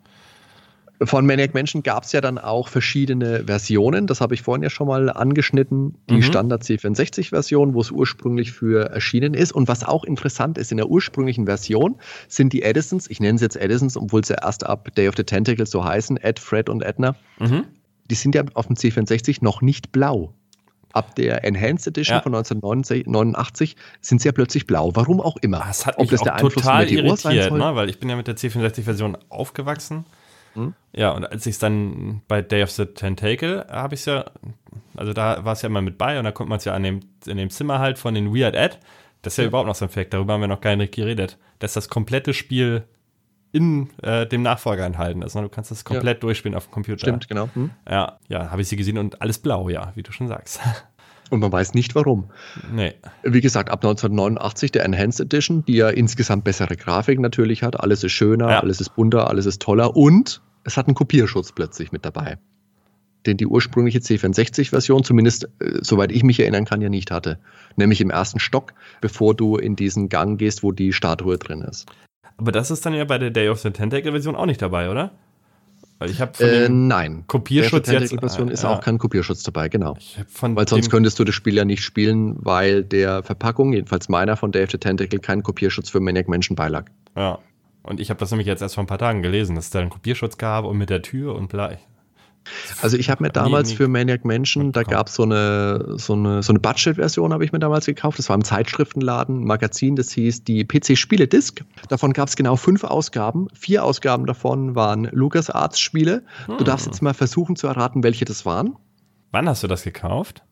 Von Maniac Mansion gab es ja dann auch verschiedene Versionen. Das habe ich vorhin ja schon mal angeschnitten. Die mhm. Standard C64-Version, wo es ursprünglich für erschienen ist. Und was auch interessant ist, in der ursprünglichen Version sind die Edisons, ich nenne sie jetzt Edisons, obwohl sie erst ab Day of the Tentacle so heißen, Ed, Fred und Edna, mhm. die sind ja auf dem C64 noch nicht blau. Ab der Enhanced Edition ja. von 1989 sind sie ja plötzlich blau. Warum auch immer. Das hat mich Ob das der Einfluss total irritiert, ne? weil ich bin ja mit der C64-Version aufgewachsen hm? Ja, und als ich es dann bei Day of the Tentacle habe ich es ja, also da war es ja immer mit bei und da konnte man es ja an dem, in dem Zimmer halt von den Weird Ed, das ist ja, ja. überhaupt noch so ein Fact, darüber haben wir noch gar nicht geredet, dass das komplette Spiel in äh, dem Nachfolger enthalten ist. Ne? Du kannst das komplett ja. durchspielen auf dem Computer. Stimmt, genau. Hm. Ja, ja, habe ich sie gesehen und alles blau, ja, wie du schon sagst. Und man weiß nicht warum. Nee. Wie gesagt, ab 1989 der Enhanced Edition, die ja insgesamt bessere Grafik natürlich hat. Alles ist schöner, ja. alles ist bunter, alles ist toller und es hat einen Kopierschutz plötzlich mit dabei. Den die ursprüngliche C64-Version, zumindest äh, soweit ich mich erinnern kann, ja nicht hatte. Nämlich im ersten Stock, bevor du in diesen Gang gehst, wo die Statue drin ist. Aber das ist dann ja bei der Day of the Tentacle-Version auch nicht dabei, oder? Weil ich habe äh, nein. Kopierschutz der jetzt Version ist ja. auch kein Kopierschutz dabei, genau. weil sonst könntest du das Spiel ja nicht spielen, weil der Verpackung, jedenfalls meiner von of the Tentacle, kein Kopierschutz für Maniac Menschen beilag. Ja. Und ich habe das nämlich jetzt erst vor ein paar Tagen gelesen, dass es da einen Kopierschutz gab und mit der Tür und bla. Also ich habe mir damals für Maniac Mansion, da gab so eine, so eine, so eine Budget-Version, habe ich mir damals gekauft. Das war im Zeitschriftenladen, ein Magazin, das hieß die PC-Spiele-Disc. Davon gab es genau fünf Ausgaben. Vier Ausgaben davon waren LucasArts-Spiele. Hm. Du darfst jetzt mal versuchen zu erraten, welche das waren. Wann hast du das gekauft?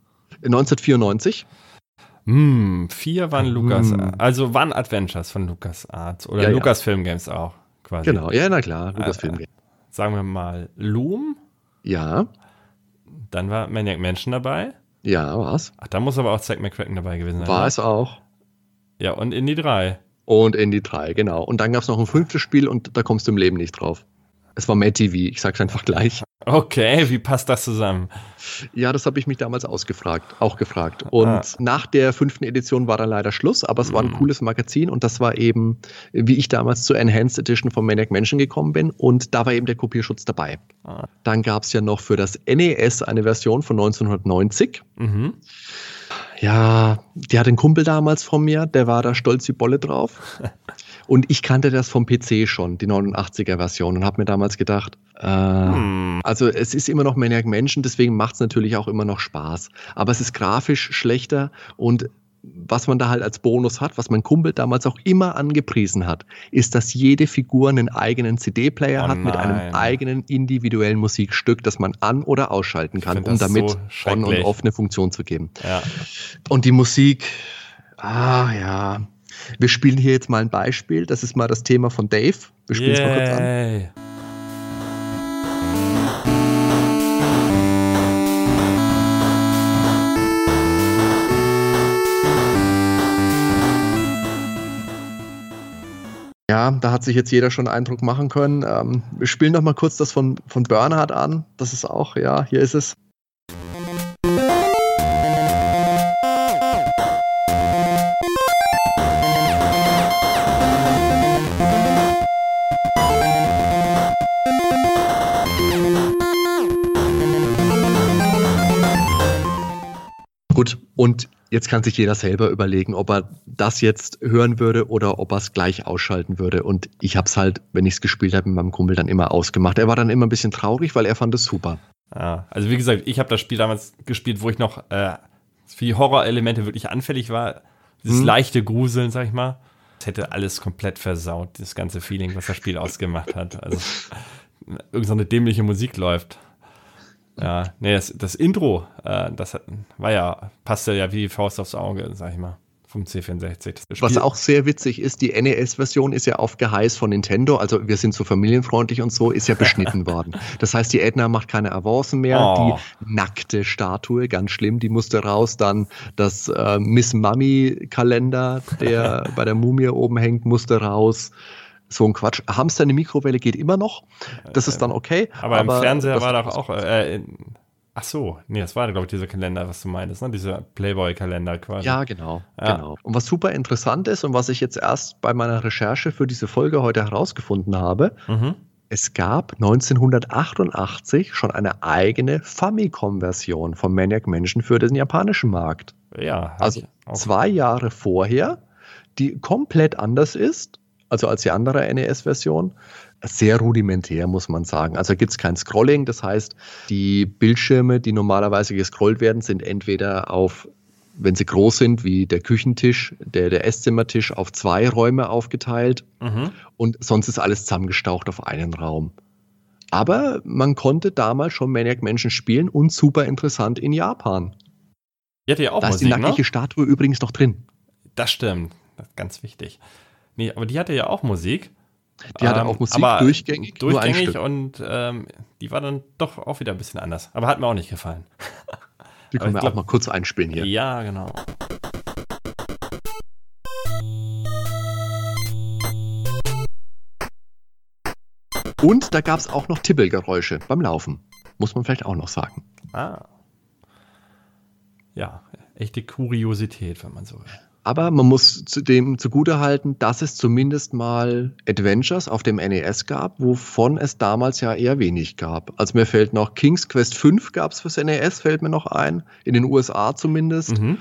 1994. Hm, vier waren Lukas, hm. also waren Adventures von LucasArts oder ja, Lucasfilm Games auch quasi. Genau, ja, na klar, Lucasfilm äh, Games. Sagen wir mal Loom. Ja. Dann war Maniac Mansion dabei. Ja, war's. Ach, da muss aber auch Zack McCracken dabei gewesen sein. War oder? es auch. Ja, und Indie 3. Und Indie 3, genau. Und dann gab es noch ein fünftes Spiel und da kommst du im Leben nicht drauf. Es war Mad TV, ich sag's einfach gleich. Okay, wie passt das zusammen? Ja, das habe ich mich damals ausgefragt, auch gefragt. Und ah. nach der fünften Edition war dann leider Schluss, aber es war ein mm. cooles Magazin und das war eben, wie ich damals zur Enhanced Edition von Maniac Mansion gekommen bin und da war eben der Kopierschutz dabei. Ah. Dann gab es ja noch für das NES eine Version von 1990. Mhm. Ja, die hat ein Kumpel damals von mir, der war da stolz wie Bolle drauf. Und ich kannte das vom PC schon, die 89er-Version, und habe mir damals gedacht, äh, hm. also es ist immer noch Maniac Menschen, deswegen macht es natürlich auch immer noch Spaß. Aber es ist grafisch schlechter und was man da halt als Bonus hat, was mein Kumpel damals auch immer angepriesen hat, ist, dass jede Figur einen eigenen CD-Player oh hat mit einem eigenen individuellen Musikstück, das man an- oder ausschalten kann, um damit so on und off eine Funktion zu geben. Ja. Und die Musik, ah ja, wir spielen hier jetzt mal ein Beispiel. Das ist mal das Thema von Dave. Wir spielen es mal kurz an. Ja, da hat sich jetzt jeder schon einen Eindruck machen können. Ähm, wir spielen noch mal kurz das von, von Bernhard an. Das ist auch, ja, hier ist es. Gut, und jetzt kann sich jeder selber überlegen, ob er das jetzt hören würde oder ob er es gleich ausschalten würde. Und ich habe es halt, wenn ich es gespielt habe, mit meinem Kumpel dann immer ausgemacht. Er war dann immer ein bisschen traurig, weil er fand es super. Ja, also wie gesagt, ich habe das Spiel damals gespielt, wo ich noch äh, für die Horrorelemente wirklich anfällig war. Dieses hm. leichte Gruseln, sag ich mal. Das hätte alles komplett versaut, das ganze Feeling, was das Spiel ausgemacht hat. Also irgendeine so dämliche Musik läuft. Ja, nee, das, das Intro, äh, das hat, war ja, passte ja wie Faust aufs Auge, sag ich mal vom C64. Was auch sehr witzig ist, die NES-Version ist ja auf Geheiß von Nintendo, also wir sind so familienfreundlich und so, ist ja beschnitten worden. Das heißt, die Edna macht keine Avancen mehr, oh. die nackte Statue, ganz schlimm, die musste raus, dann das äh, Miss Mummy-Kalender, der bei der Mumie oben hängt, musste raus so ein Quatsch. Hamster in die Mikrowelle geht immer noch. Das ist dann okay. Aber, aber im Fernseher war doch auch. Äh, ach so, nee, das war, glaube ich, dieser Kalender, was du meinst, ne? Dieser Playboy-Kalender quasi. Ja, genau, ja. genau. Und was super interessant ist und was ich jetzt erst bei meiner Recherche für diese Folge heute herausgefunden habe, mhm. es gab 1988 schon eine eigene Famicom-Version von Maniac Mansion für den japanischen Markt. Ja. Also zwei Jahre vorher, die komplett anders ist also als die andere NES-Version. Sehr rudimentär, muss man sagen. Also gibt es kein Scrolling, das heißt, die Bildschirme, die normalerweise gescrollt werden, sind entweder auf, wenn sie groß sind, wie der Küchentisch, der, der Esszimmertisch, auf zwei Räume aufgeteilt mhm. und sonst ist alles zusammengestaucht auf einen Raum. Aber man konnte damals schon Maniac Mansion spielen und super interessant in Japan. Die ja auch da Musik, ist die nackige ne? Statue übrigens noch drin. Das stimmt, das ist ganz wichtig. Nee, aber die hatte ja auch Musik. Die hatte ähm, auch Musik durchgängig. Durchgängig und ähm, die war dann doch auch wieder ein bisschen anders. Aber hat mir auch nicht gefallen. Die können wir glaub, auch mal kurz einspielen hier. Ja, genau. Und da gab es auch noch Tippelgeräusche beim Laufen. Muss man vielleicht auch noch sagen. Ah. Ja, echte Kuriosität, wenn man so will. Aber man muss dem zugutehalten, dass es zumindest mal Adventures auf dem NES gab, wovon es damals ja eher wenig gab. Also mir fällt noch King's Quest 5 gab es fürs NES, fällt mir noch ein, in den USA zumindest. Mhm.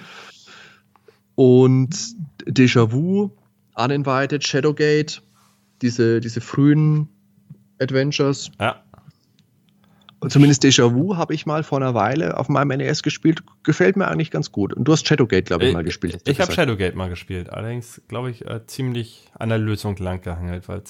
Und Déjà-vu, Uninvited, Shadowgate, diese, diese frühen Adventures. Ja. Zumindest Déjà-vu habe ich mal vor einer Weile auf meinem NES gespielt. Gefällt mir eigentlich ganz gut. Und du hast Shadowgate, glaube ich, mal gespielt. Ich habe Shadowgate mal gespielt. Allerdings, glaube ich, äh, ziemlich an der Lösung lang gehangelt, weil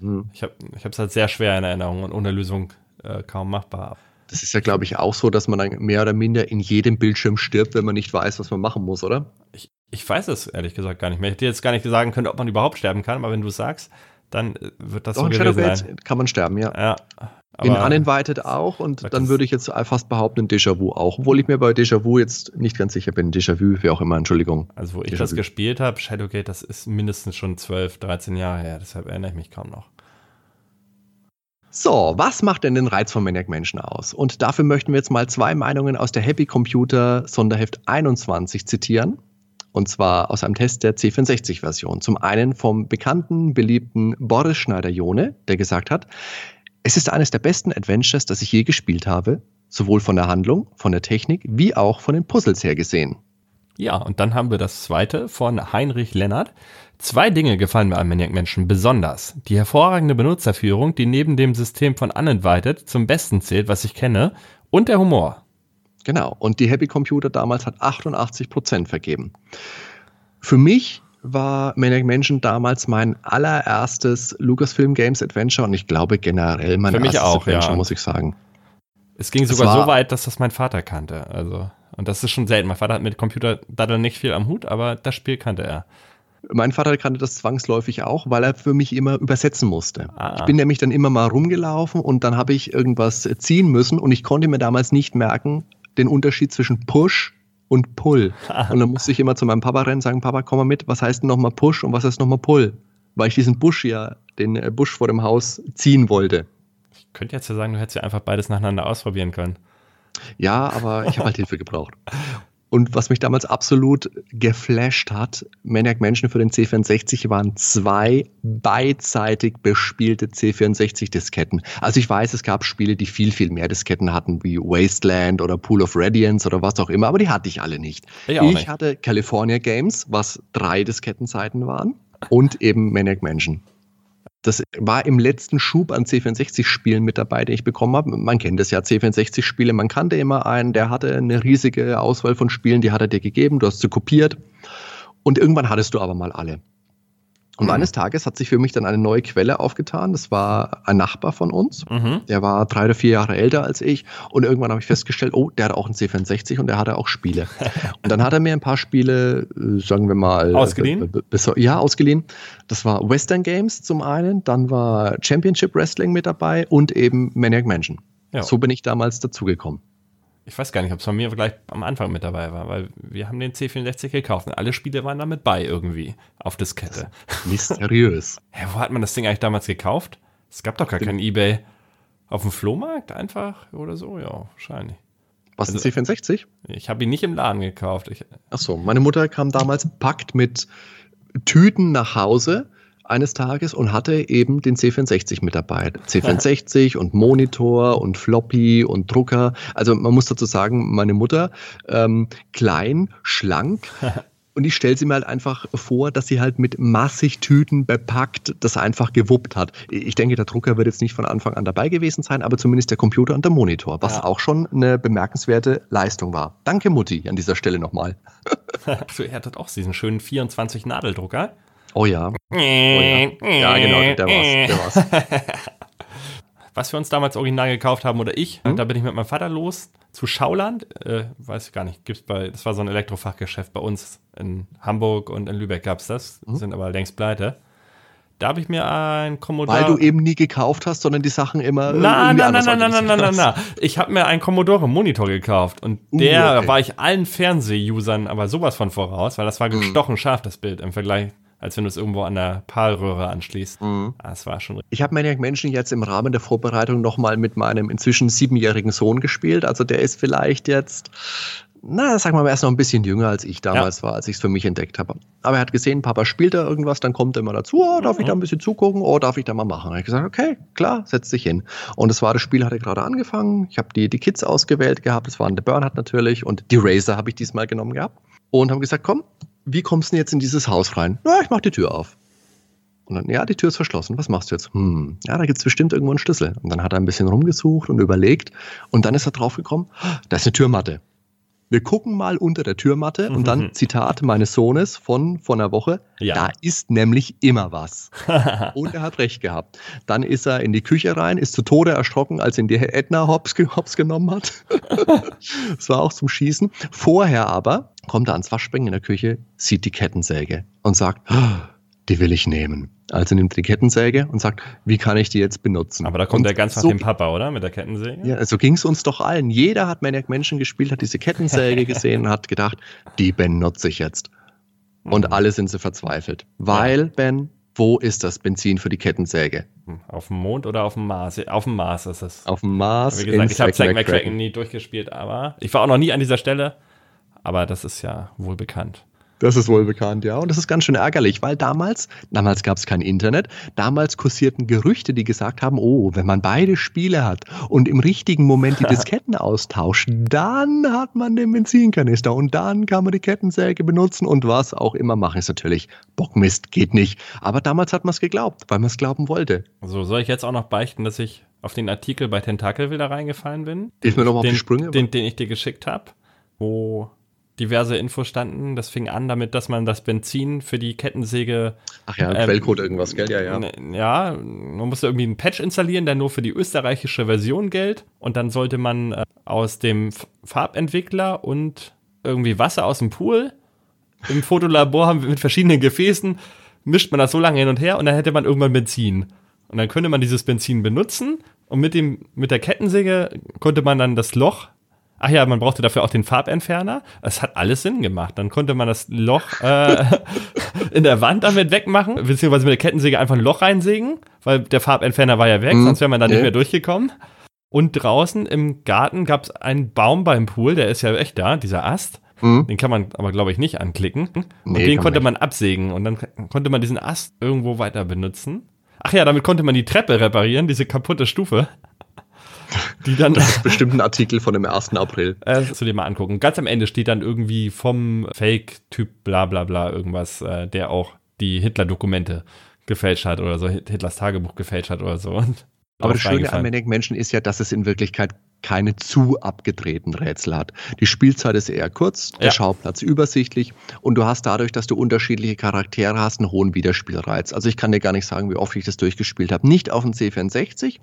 hm. ich habe es halt sehr schwer in Erinnerung und ohne Lösung äh, kaum machbar. Das ist ja, glaube ich, auch so, dass man dann mehr oder minder in jedem Bildschirm stirbt, wenn man nicht weiß, was man machen muss, oder? Ich, ich weiß es ehrlich gesagt gar nicht mehr. Ich hätte jetzt gar nicht sagen können, ob man überhaupt sterben kann, aber wenn du es sagst, dann äh, wird das Doch, so gewesen sein. kann man sterben, ja. ja in Uninvited auch und dann würde ich jetzt fast behaupten, Déjà-vu auch, obwohl ich mir bei Déjà-vu jetzt nicht ganz sicher bin. Déjà-vu, wie auch immer, Entschuldigung. Also, wo ich das gespielt habe, Shadowgate, das ist mindestens schon 12, 13 Jahre her, deshalb erinnere ich mich kaum noch. So, was macht denn den Reiz von Maniac Menschen aus? Und dafür möchten wir jetzt mal zwei Meinungen aus der Happy Computer Sonderheft 21 zitieren. Und zwar aus einem Test der C64-Version. Zum einen vom bekannten, beliebten Boris Schneider-Jone, der gesagt hat, es ist eines der besten Adventures, das ich je gespielt habe, sowohl von der Handlung, von der Technik, wie auch von den Puzzles her gesehen. Ja, und dann haben wir das zweite von Heinrich Lennart. Zwei Dinge gefallen mir an Maniac Menschen besonders. Die hervorragende Benutzerführung, die neben dem System von Uninvited zum Besten zählt, was ich kenne, und der Humor. Genau, und die Happy Computer damals hat 88% vergeben. Für mich war Maniac Mansion damals mein allererstes Lucasfilm Games Adventure und ich glaube generell mein Für mich erstes auch, Adventure, ja. muss ich sagen. Es ging sogar so weit, dass das mein Vater kannte. Also, und das ist schon selten. Mein Vater hat mit Computer Daddel nicht viel am Hut, aber das Spiel kannte er. Mein Vater kannte das zwangsläufig auch, weil er für mich immer übersetzen musste. Ah. Ich bin nämlich dann immer mal rumgelaufen und dann habe ich irgendwas ziehen müssen und ich konnte mir damals nicht merken, den Unterschied zwischen Push und Pull. Und dann musste ich immer zu meinem Papa rennen und sagen, Papa, komm mal mit, was heißt denn nochmal Push und was heißt nochmal Pull? Weil ich diesen Busch ja, den äh, Busch vor dem Haus ziehen wollte. Ich könnte jetzt ja sagen, du hättest ja einfach beides nacheinander ausprobieren können. Ja, aber ich habe halt Hilfe gebraucht. Und was mich damals absolut geflasht hat, Maniac Mansion für den C64 waren zwei beidseitig bespielte C64-Disketten. Also ich weiß, es gab Spiele, die viel, viel mehr Disketten hatten, wie Wasteland oder Pool of Radiance oder was auch immer, aber die hatte ich alle nicht. Ich, ich nicht. hatte California Games, was drei Diskettenseiten waren, und eben Maniac Mansion. Das war im letzten Schub an C64-Spielen mit dabei, den ich bekommen habe. Man kennt das ja, C64-Spiele. Man kannte immer einen, der hatte eine riesige Auswahl von Spielen, die hat er dir gegeben, du hast sie kopiert. Und irgendwann hattest du aber mal alle. Und mhm. eines Tages hat sich für mich dann eine neue Quelle aufgetan. Das war ein Nachbar von uns. Mhm. Der war drei oder vier Jahre älter als ich. Und irgendwann habe ich festgestellt, oh, der hat auch einen C64 und der hatte auch Spiele. und dann hat er mir ein paar Spiele, äh, sagen wir mal. Ausgeliehen? Ja, ausgeliehen. Das war Western Games zum einen. Dann war Championship Wrestling mit dabei und eben Maniac Mansion. Ja. So bin ich damals dazugekommen ich weiß gar nicht, ob es von mir gleich am Anfang mit dabei war, weil wir haben den C64 gekauft und alle Spiele waren damit bei irgendwie auf Diskette. Mysteriös. ja, wo hat man das Ding eigentlich damals gekauft? Es gab doch gar kein Ebay. Auf dem Flohmarkt einfach oder so? Ja, wahrscheinlich. Was, ein also, C64? Ich habe ihn nicht im Laden gekauft. Ich, Ach so, meine Mutter kam damals packt mit Tüten nach Hause eines Tages und hatte eben den C64 mit dabei. C64 und Monitor und Floppy und Drucker. Also man muss dazu sagen, meine Mutter, ähm, klein, schlank. Und ich stelle sie mir halt einfach vor, dass sie halt mit massig Tüten bepackt das einfach gewuppt hat. Ich denke, der Drucker wird jetzt nicht von Anfang an dabei gewesen sein, aber zumindest der Computer und der Monitor, was ja. auch schon eine bemerkenswerte Leistung war. Danke, Mutti, an dieser Stelle nochmal. so, er hat auch diesen schönen 24 Nadeldrucker. Oh ja. oh ja. Ja, genau, der war's. Der war's. Was wir uns damals original gekauft haben, oder ich, mhm. da bin ich mit meinem Vater los zu Schauland. Äh, weiß ich gar nicht, gibt's bei, das war so ein Elektrofachgeschäft bei uns in Hamburg und in Lübeck gab es das, mhm. sind aber längst pleite. Da habe ich mir ein Commodore. Weil du eben nie gekauft hast, sondern die Sachen immer. Nein, nein, nein, nein, nein, nein, nein, nein, nein. Ich habe mir einen Commodore Monitor gekauft und uh, der okay. war ich allen Fernseh-Usern aber sowas von voraus, weil das war mhm. gestochen scharf, das Bild im Vergleich als wenn du es irgendwo an der Palröhre anschließt. Mhm. Das war schon. Ich habe Maniac Mansion jetzt im Rahmen der Vorbereitung nochmal mit meinem inzwischen siebenjährigen Sohn gespielt. Also der ist vielleicht jetzt, na, sag mal, er ist noch ein bisschen jünger als ich damals ja. war, als ich es für mich entdeckt habe. Aber er hat gesehen, Papa spielt da irgendwas, dann kommt er immer dazu, oh, darf mhm. ich da ein bisschen zugucken, oh, darf ich da mal machen? Und ich gesagt, okay, klar, setz dich hin. Und das war, das Spiel hatte gerade angefangen, ich habe die, die Kids ausgewählt gehabt, das waren The Burnhat natürlich und die Razer habe ich diesmal genommen gehabt. Und haben gesagt, komm, wie kommst du denn jetzt in dieses Haus rein? Na, ich mach die Tür auf. Und dann, ja, die Tür ist verschlossen. Was machst du jetzt? Hm, ja, da gibt es bestimmt irgendwo einen Schlüssel. Und dann hat er ein bisschen rumgesucht und überlegt. Und dann ist er draufgekommen, da ist eine Türmatte. Wir gucken mal unter der Türmatte und dann Zitat meines Sohnes von vor einer Woche. Ja. Da ist nämlich immer was. und er hat recht gehabt. Dann ist er in die Küche rein, ist zu Tode erschrocken, als ihn die Edna Hops, Hops genommen hat. das war auch zum Schießen. Vorher aber kommt er ans Waschbecken in der Küche, sieht die Kettensäge und sagt, "Ah, die will ich nehmen. Also nimmt er die Kettensäge und sagt, wie kann ich die jetzt benutzen? Aber da kommt und er ganz nach so, dem Papa, oder? Mit der Kettensäge? Ja, so ging es uns doch allen. Jeder hat Maniac Menschen gespielt, hat diese Kettensäge gesehen und hat gedacht, die benutze ich jetzt. Und Mhm. alle sind sie verzweifelt. Weil, Ben, wo ist das Benzin für die Kettensäge? Hm, Auf dem Mond oder auf dem Mars? Auf dem Mars ist es. Auf dem Mars. Wie gesagt, ich habe Zack. McCracken nie durchgespielt, aber ich war auch noch nie an dieser Stelle. Aber das ist ja wohl bekannt. Das ist wohl bekannt, ja. Und das ist ganz schön ärgerlich, weil damals, damals gab es kein Internet, damals kursierten Gerüchte, die gesagt haben, oh, wenn man beide Spiele hat und im richtigen Moment die Disketten austauscht, dann hat man den Benzinkanister und dann kann man die Kettensäge benutzen und was auch immer machen. Ist natürlich Bockmist, geht nicht. Aber damals hat man es geglaubt, weil man es glauben wollte. So, soll ich jetzt auch noch beichten, dass ich auf den Artikel bei Tentakel wieder reingefallen bin? Hilf mir nochmal auf den, die Sprünge. Den, den ich dir geschickt habe, wo diverse Infos standen. Das fing an damit, dass man das Benzin für die Kettensäge Ach ja, ähm, Quellcode irgendwas, gell? Ja, ja. Ne, Ja, man musste irgendwie einen Patch installieren, der nur für die österreichische Version gilt. Und dann sollte man äh, aus dem Farbentwickler und irgendwie Wasser aus dem Pool im Fotolabor haben wir mit verschiedenen Gefäßen, mischt man das so lange hin und her und dann hätte man irgendwann Benzin. Und dann könnte man dieses Benzin benutzen und mit, dem, mit der Kettensäge konnte man dann das Loch. Ach ja, man brauchte dafür auch den Farbentferner. Es hat alles Sinn gemacht. Dann konnte man das Loch äh, in der Wand damit wegmachen, beziehungsweise mit der Kettensäge einfach ein Loch reinsägen, weil der Farbentferner war ja weg, Mhm. sonst wäre man da nicht Nee. mehr durchgekommen. Und draußen im Garten gab es einen Baum beim Pool, der ist ja echt da, dieser Ast. Hm? Den kann man aber, glaube ich, nicht anklicken. Und Nee, den kann konnte man man absägen und dann konnte man diesen Ast irgendwo weiter benutzen. Ach ja, damit konnte man die Treppe reparieren, diese kaputte Stufe. Die dann Bestimmt ein Artikel von dem 1. April. äh, zu dir mal angucken. Ganz am Ende steht dann irgendwie vom Fake-Typ bla bla bla irgendwas, äh, der auch die Hitler-Dokumente gefälscht hat oder so, Hit- Hitlers Tagebuch gefälscht hat oder so. Und Aber das Schöne an. Maniac Menschen ist ja, dass es in Wirklichkeit keine zu abgedrehten Rätsel hat. Die Spielzeit ist eher kurz, der Ja. Schauplatz übersichtlich und du hast dadurch, dass du unterschiedliche Charaktere hast, einen hohen Wiederspielreiz. Also ich kann dir gar nicht sagen, wie oft ich das durchgespielt habe. Nicht auf dem C64,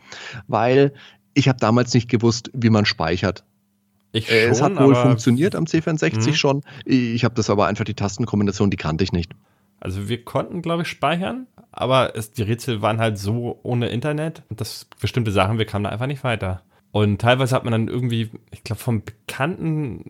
weil ich habe damals nicht gewusst, wie man speichert. Ich Äh, es schon, hat wohl funktioniert am C64 Mhm. schon. Ich habe das aber einfach die Tastenkombination, die kannte ich nicht. Also wir konnten, glaube ich, speichern, aber es, die Rätsel waren halt so ohne Internet, dass bestimmte Sachen, wir kamen da einfach nicht weiter. Und teilweise hat man dann irgendwie, ich glaube, vom Bekannten,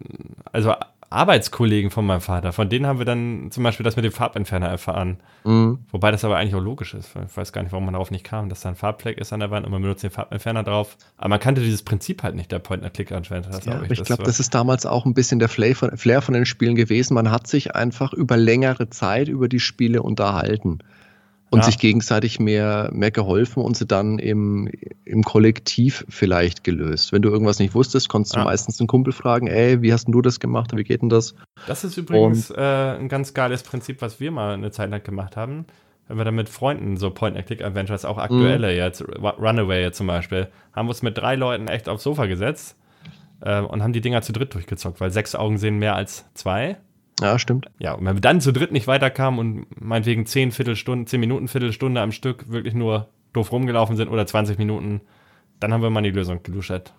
also Arbeitskollegen von meinem Vater, von denen haben wir dann zum Beispiel das mit dem Farbentferner erfahren. Mhm. Wobei das aber eigentlich auch logisch ist. weil Ich weiß gar nicht, warum man darauf nicht kam, dass da ein Farbfleck ist an der Wand und man benutzt den Farbentferner drauf. Aber man kannte dieses Prinzip halt nicht, der Point-and-Click-Adventure. Ja, aber ich glaube, das ist damals auch ein bisschen der Flair von, Flair von den Spielen gewesen. Man hat sich einfach über längere Zeit über die Spiele unterhalten und Ja. sich gegenseitig mehr, mehr geholfen und sie dann im, im Kollektiv vielleicht gelöst. Wenn du irgendwas nicht wusstest, konntest du Ja. meistens einen Kumpel fragen, ey, wie hast denn du das gemacht? Wie geht denn das? Das ist übrigens äh, ein ganz geiles Prinzip, was wir mal eine Zeit lang gemacht haben. Wenn wir dann mit Freunden so Point-and-Click-Adventures, auch aktuelle jetzt, Ru- Runaway jetzt zum Beispiel, haben wir uns mit drei Leuten echt aufs Sofa gesetzt äh, und haben die Dinger zu dritt durchgezockt, weil sechs Augen sehen mehr als zwei. Ja, stimmt. Ja, und wenn wir dann zu dritt nicht weiterkamen und meinetwegen zehn Viertelstunden, zehn Minuten, Viertelstunde am Stück wirklich nur doof rumgelaufen sind oder 20 Minuten, dann haben wir mal die Lösung geluschert.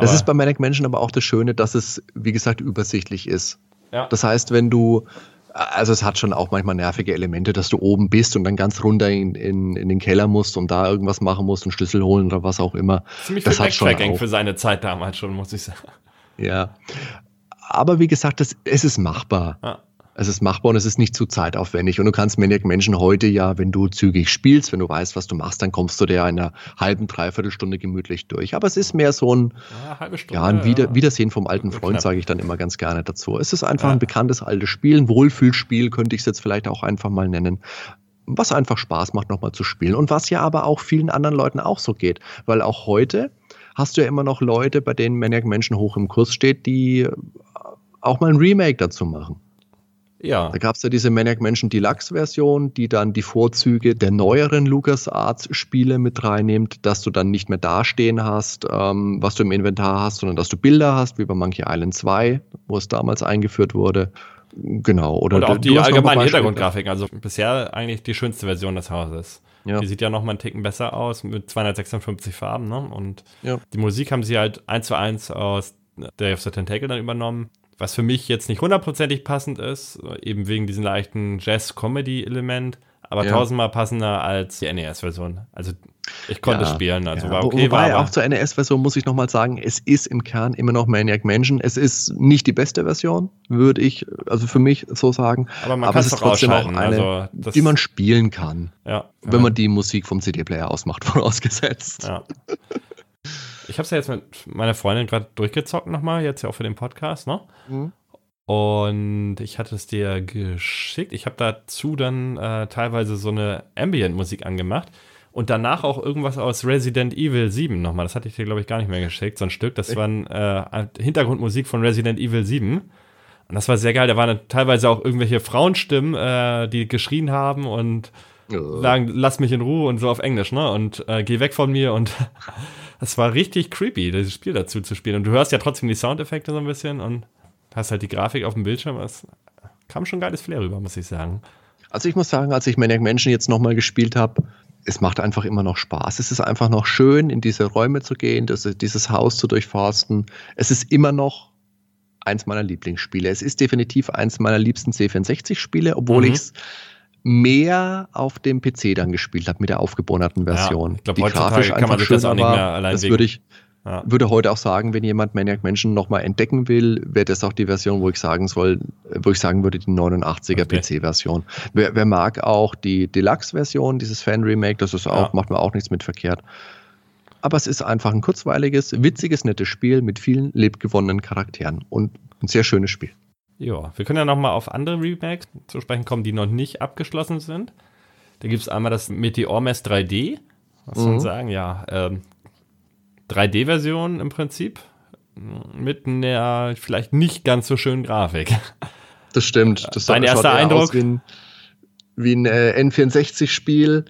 Das ist bei Manic Mansion aber auch das Schöne, dass es, wie gesagt, übersichtlich ist. Ja. Das heißt, wenn du, also es hat schon auch manchmal nervige Elemente, dass du oben bist und dann ganz runter in, in, in den Keller musst und da irgendwas machen musst, einen Schlüssel holen oder was auch immer. Ziemlich das viel hat schon auch. für seine Zeit damals schon, muss ich sagen. Ja. Aber wie gesagt, das, es ist machbar. Ja. Es ist machbar und es ist nicht zu zeitaufwendig. Und du kannst Maniac Menschen heute ja, wenn du zügig spielst, wenn du weißt, was du machst, dann kommst du dir in einer halben, dreiviertel Stunde gemütlich durch. Aber es ist mehr so ein, Ja, halbe Stunde. ja, ein Wieder. Wiedersehen vom alten. Freund, sage ich dann immer ganz gerne dazu. Es ist einfach Ja. ein bekanntes altes Spiel, ein Wohlfühlspiel, könnte ich es jetzt vielleicht auch einfach mal nennen. Was einfach Spaß macht, nochmal zu spielen. Und was ja aber auch vielen anderen Leuten auch so geht. Weil auch heute hast du ja immer noch Leute, bei denen Maniac Menschen hoch im Kurs steht, die auch mal ein Remake dazu machen. Ja. Da gab es ja diese Maniac Mansion Deluxe-Version, die dann die Vorzüge der neueren LucasArts-Spiele mit reinnimmt, dass du dann nicht mehr dastehen hast, ähm, was du im Inventar hast, sondern dass du Bilder hast, wie bei Monkey Island 2, wo es damals eingeführt wurde. Genau. Oder, oder auch die allgemeine Hintergrundgrafik. Also bisher eigentlich die schönste Version des Hauses. Ja. Die sieht ja noch mal einen Ticken besser aus mit 256 Farben. Ne? Und ja. die Musik haben sie halt eins zu eins aus Day of the Tentacle dann übernommen. Was für mich jetzt nicht hundertprozentig passend ist, eben wegen diesem leichten Jazz-Comedy-Element, aber ja. tausendmal passender als die NES-Version. Also ich konnte ja, spielen, also ja. war okay. Wobei, war auch zur NES-Version muss ich nochmal sagen, es ist im Kern immer noch Maniac Mansion. Es ist nicht die beste Version, würde ich, also für mich so sagen. Aber man kann es trotzdem auch eine, also die man spielen kann. Ja. Wenn man die Musik vom CD-Player ausmacht, vorausgesetzt. Ja. Ich habe es ja jetzt mit meiner Freundin gerade durchgezockt nochmal, jetzt ja auch für den Podcast, ne? Mhm. Und ich hatte es dir geschickt. Ich habe dazu dann äh, teilweise so eine Ambient-Musik angemacht und danach auch irgendwas aus Resident Evil 7 nochmal. Das hatte ich dir, glaube ich, gar nicht mehr geschickt, so ein Stück. Das war äh, Hintergrundmusik von Resident Evil 7. Und das war sehr geil. Da waren teilweise auch irgendwelche Frauenstimmen, äh, die geschrien haben und sagen, lass mich in Ruhe und so auf Englisch, ne? Und äh, geh weg von mir und das war richtig creepy, dieses Spiel dazu zu spielen. Und du hörst ja trotzdem die Soundeffekte so ein bisschen und hast halt die Grafik auf dem Bildschirm. Es kam schon geiles Flair rüber, muss ich sagen. Also ich muss sagen, als ich Maniac Mansion jetzt nochmal gespielt habe, es macht einfach immer noch Spaß. Es ist einfach noch schön, in diese Räume zu gehen, dieses Haus zu durchforsten. Es ist immer noch eins meiner Lieblingsspiele. Es ist definitiv eins meiner liebsten C64-Spiele, obwohl mhm. ich es mehr auf dem PC dann gespielt habe mit der aufgebohrten Version. Ja, ich glaube, heutzutage kann man sich das auch nicht mehr allein Das würde ich, ja. würde heute auch sagen, wenn jemand Maniac Mansion nochmal entdecken will, wäre das auch die Version, wo ich sagen soll, wo ich sagen würde, die 89er okay. PC-Version. Wer, wer, mag auch die Deluxe-Version, dieses Fan-Remake, das ist auch, ja. macht mir auch nichts mit verkehrt. Aber es ist einfach ein kurzweiliges, witziges, nettes Spiel mit vielen lebgewonnenen Charakteren und ein sehr schönes Spiel. Ja, wir können ja nochmal auf andere Remakes zu sprechen kommen, die noch nicht abgeschlossen sind. Da gibt es einmal das Meteor Mess 3D. Was soll man mhm. sagen? Ja, ähm, 3D-Version im Prinzip mit einer vielleicht nicht ganz so schönen Grafik. Das stimmt. Das Dein erster Eindruck? Wie ein, wie ein äh, N64-Spiel,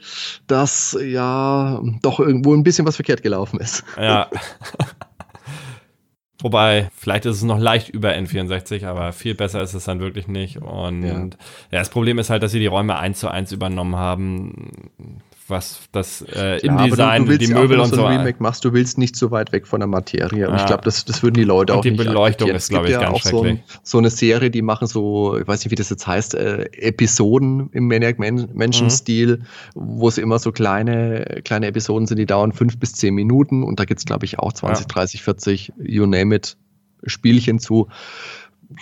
das ja doch irgendwo ein bisschen was verkehrt gelaufen ist. Ja. Wobei, vielleicht ist es noch leicht über N64, aber viel besser ist es dann wirklich nicht. Und ja. ja. das Problem ist halt, dass sie die Räume eins zu eins übernommen haben was das äh, InDesign, du, du die Möbel und so. Ein Remake machst, du willst nicht so weit weg von der Materie. Und ja. ich glaube, das, das würden die Leute und auch die nicht. Die Beleuchtung ist, glaube ich, ja ganz auch so, ein, so, eine Serie, die machen so, ich weiß nicht, wie das jetzt heißt, äh, Episoden im Maniac Menschen-Stil, mhm. wo es immer so kleine, kleine Episoden sind, die dauern fünf bis zehn Minuten. Und da gibt es, glaube ich, auch 20, ja. 30, 40, you name it, Spielchen zu.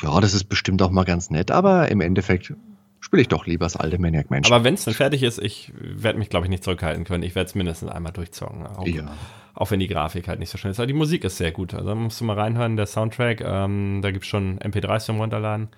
Ja, das ist bestimmt auch mal ganz nett, aber im Endeffekt spiele ich doch lieber das alte Maniac Mansion. Aber wenn es dann fertig ist, ich werde mich, glaube ich, nicht zurückhalten können. Ich werde es mindestens einmal durchzocken. Auch, ja. auch wenn die Grafik halt nicht so schön ist. Aber die Musik ist sehr gut. Also da musst du mal reinhören, der Soundtrack. Ähm, da gibt es schon MP3s zum Runterladen.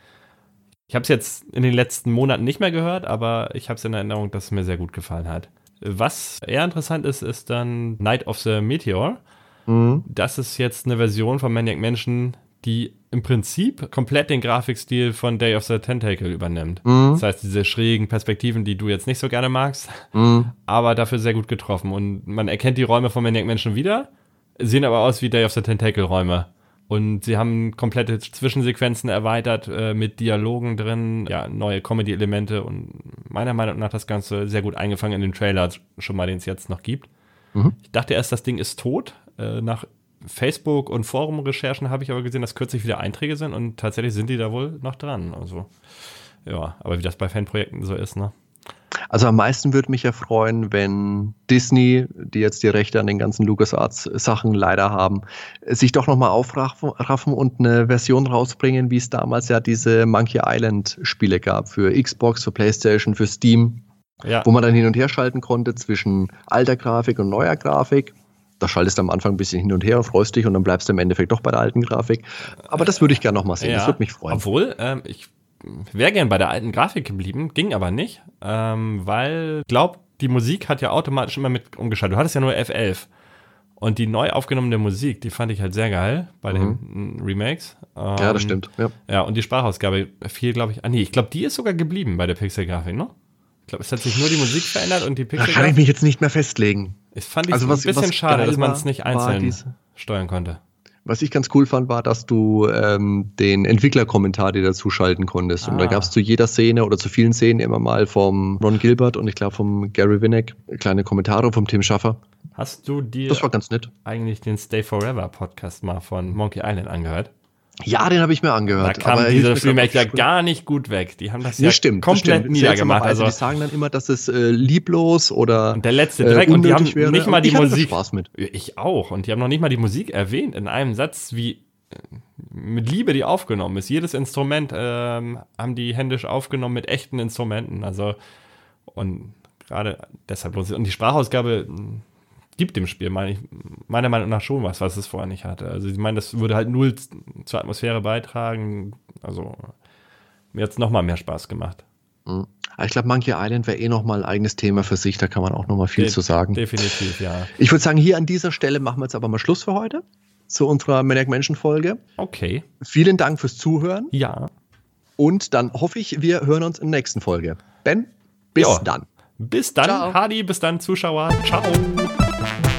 Ich habe es jetzt in den letzten Monaten nicht mehr gehört, aber ich habe es in Erinnerung, dass es mir sehr gut gefallen hat. Was eher interessant ist, ist dann Night of the Meteor. Mhm. Das ist jetzt eine Version von Maniac Mansion, die im Prinzip komplett den Grafikstil von Day of the Tentacle übernimmt. Mhm. Das heißt, diese schrägen Perspektiven, die du jetzt nicht so gerne magst, mhm. aber dafür sehr gut getroffen. Und man erkennt die Räume von Maniac Mansion wieder, sehen aber aus wie Day of the Tentacle Räume. Und sie haben komplette Zwischensequenzen erweitert äh, mit Dialogen drin, ja, neue Comedy-Elemente und meiner Meinung nach das Ganze sehr gut eingefangen in den Trailer, schon mal, den es jetzt noch gibt. Mhm. Ich dachte erst, das Ding ist tot. Äh, nach Facebook- und Forum-Recherchen habe ich aber gesehen, dass kürzlich wieder Einträge sind und tatsächlich sind die da wohl noch dran. Also, ja, aber wie das bei Fanprojekten so ist, ne? Also am meisten würde mich ja freuen, wenn Disney, die jetzt die Rechte an den ganzen LucasArts-Sachen leider haben, sich doch nochmal aufraffen und eine Version rausbringen, wie es damals ja diese Monkey Island-Spiele gab für Xbox, für PlayStation, für Steam, ja. wo man dann hin und her schalten konnte zwischen alter Grafik und neuer Grafik da schaltest du am Anfang ein bisschen hin und her, freust dich und dann bleibst du im Endeffekt doch bei der alten Grafik. Aber das würde ich gerne nochmal sehen. Ja, das würde mich freuen. Obwohl, ähm, ich wäre gern bei der alten Grafik geblieben, ging aber nicht, ähm, weil, glaub, die Musik hat ja automatisch immer mit umgeschaltet. Du hattest ja nur F11. Und die neu aufgenommene Musik, die fand ich halt sehr geil bei den Remakes. Ja, das Ähm, stimmt. Ja. Ja, und die Sprachausgabe fiel, glaube ich, ah nee, ich glaube, die ist sogar geblieben bei der Pixelgrafik, ne? Ich glaube, es hat sich nur die Musik verändert und die Da kann ich mich jetzt nicht mehr festlegen. Das fand ich Also was- ein bisschen schade, dass man es nicht einzeln diese- steuern konnte. Was ich ganz cool fand, war, dass du ähm, den Entwicklerkommentar dir dazu schalten konntest. Und da Ah. gab es zu jeder Szene oder zu vielen Szenen immer mal vom Ron Gilbert und ich glaube vom Gary Winnick kleine Kommentare vom Tim Schaffer. Hast du dir Das war ganz nett. eigentlich den Stay Forever Podcast mal von Monkey Island angehört? Ja, den habe ich mir Da angehört. kam aber dieser Remake ja gar nicht gut weg. Die haben das Nee, ja stimmt, das komplett stimmt. niedergemacht. Also die sagen dann immer, dass es äh, lieblos oder und der letzte äh, Dreck und die haben wäre. nicht mal die ich da Musik. Spaß mit. Ich auch. Und die haben noch nicht mal die Musik erwähnt in einem Satz, wie äh, mit Liebe die aufgenommen ist. Jedes Instrument ähm, haben die händisch aufgenommen mit echten Instrumenten. Also und gerade deshalb lohnt sich. Und die Sprachausgabe mh, gibt dem Spiel meine ich, meiner Meinung nach schon was, was es vorher nicht hatte. Also ich meine, das würde halt null zur Atmosphäre beitragen. Also mir hat es nochmal mehr Spaß gemacht. Mhm. Aber Ich glaube, Monkey Island wäre eh nochmal ein eigenes Thema für sich. Da kann man auch nochmal viel De- zu sagen. Definitiv, ja. Ich würde sagen, hier an dieser Stelle machen wir jetzt aber mal Schluss für heute zu unserer Maniac Menschen Folge. Okay. Vielen Dank fürs Zuhören Ja. und dann hoffe ich, wir hören uns in der nächsten Folge. Ben, bis Ja. dann. Bis dann, Ciao. Hadi, bis dann, Zuschauer. Ciao. Bye.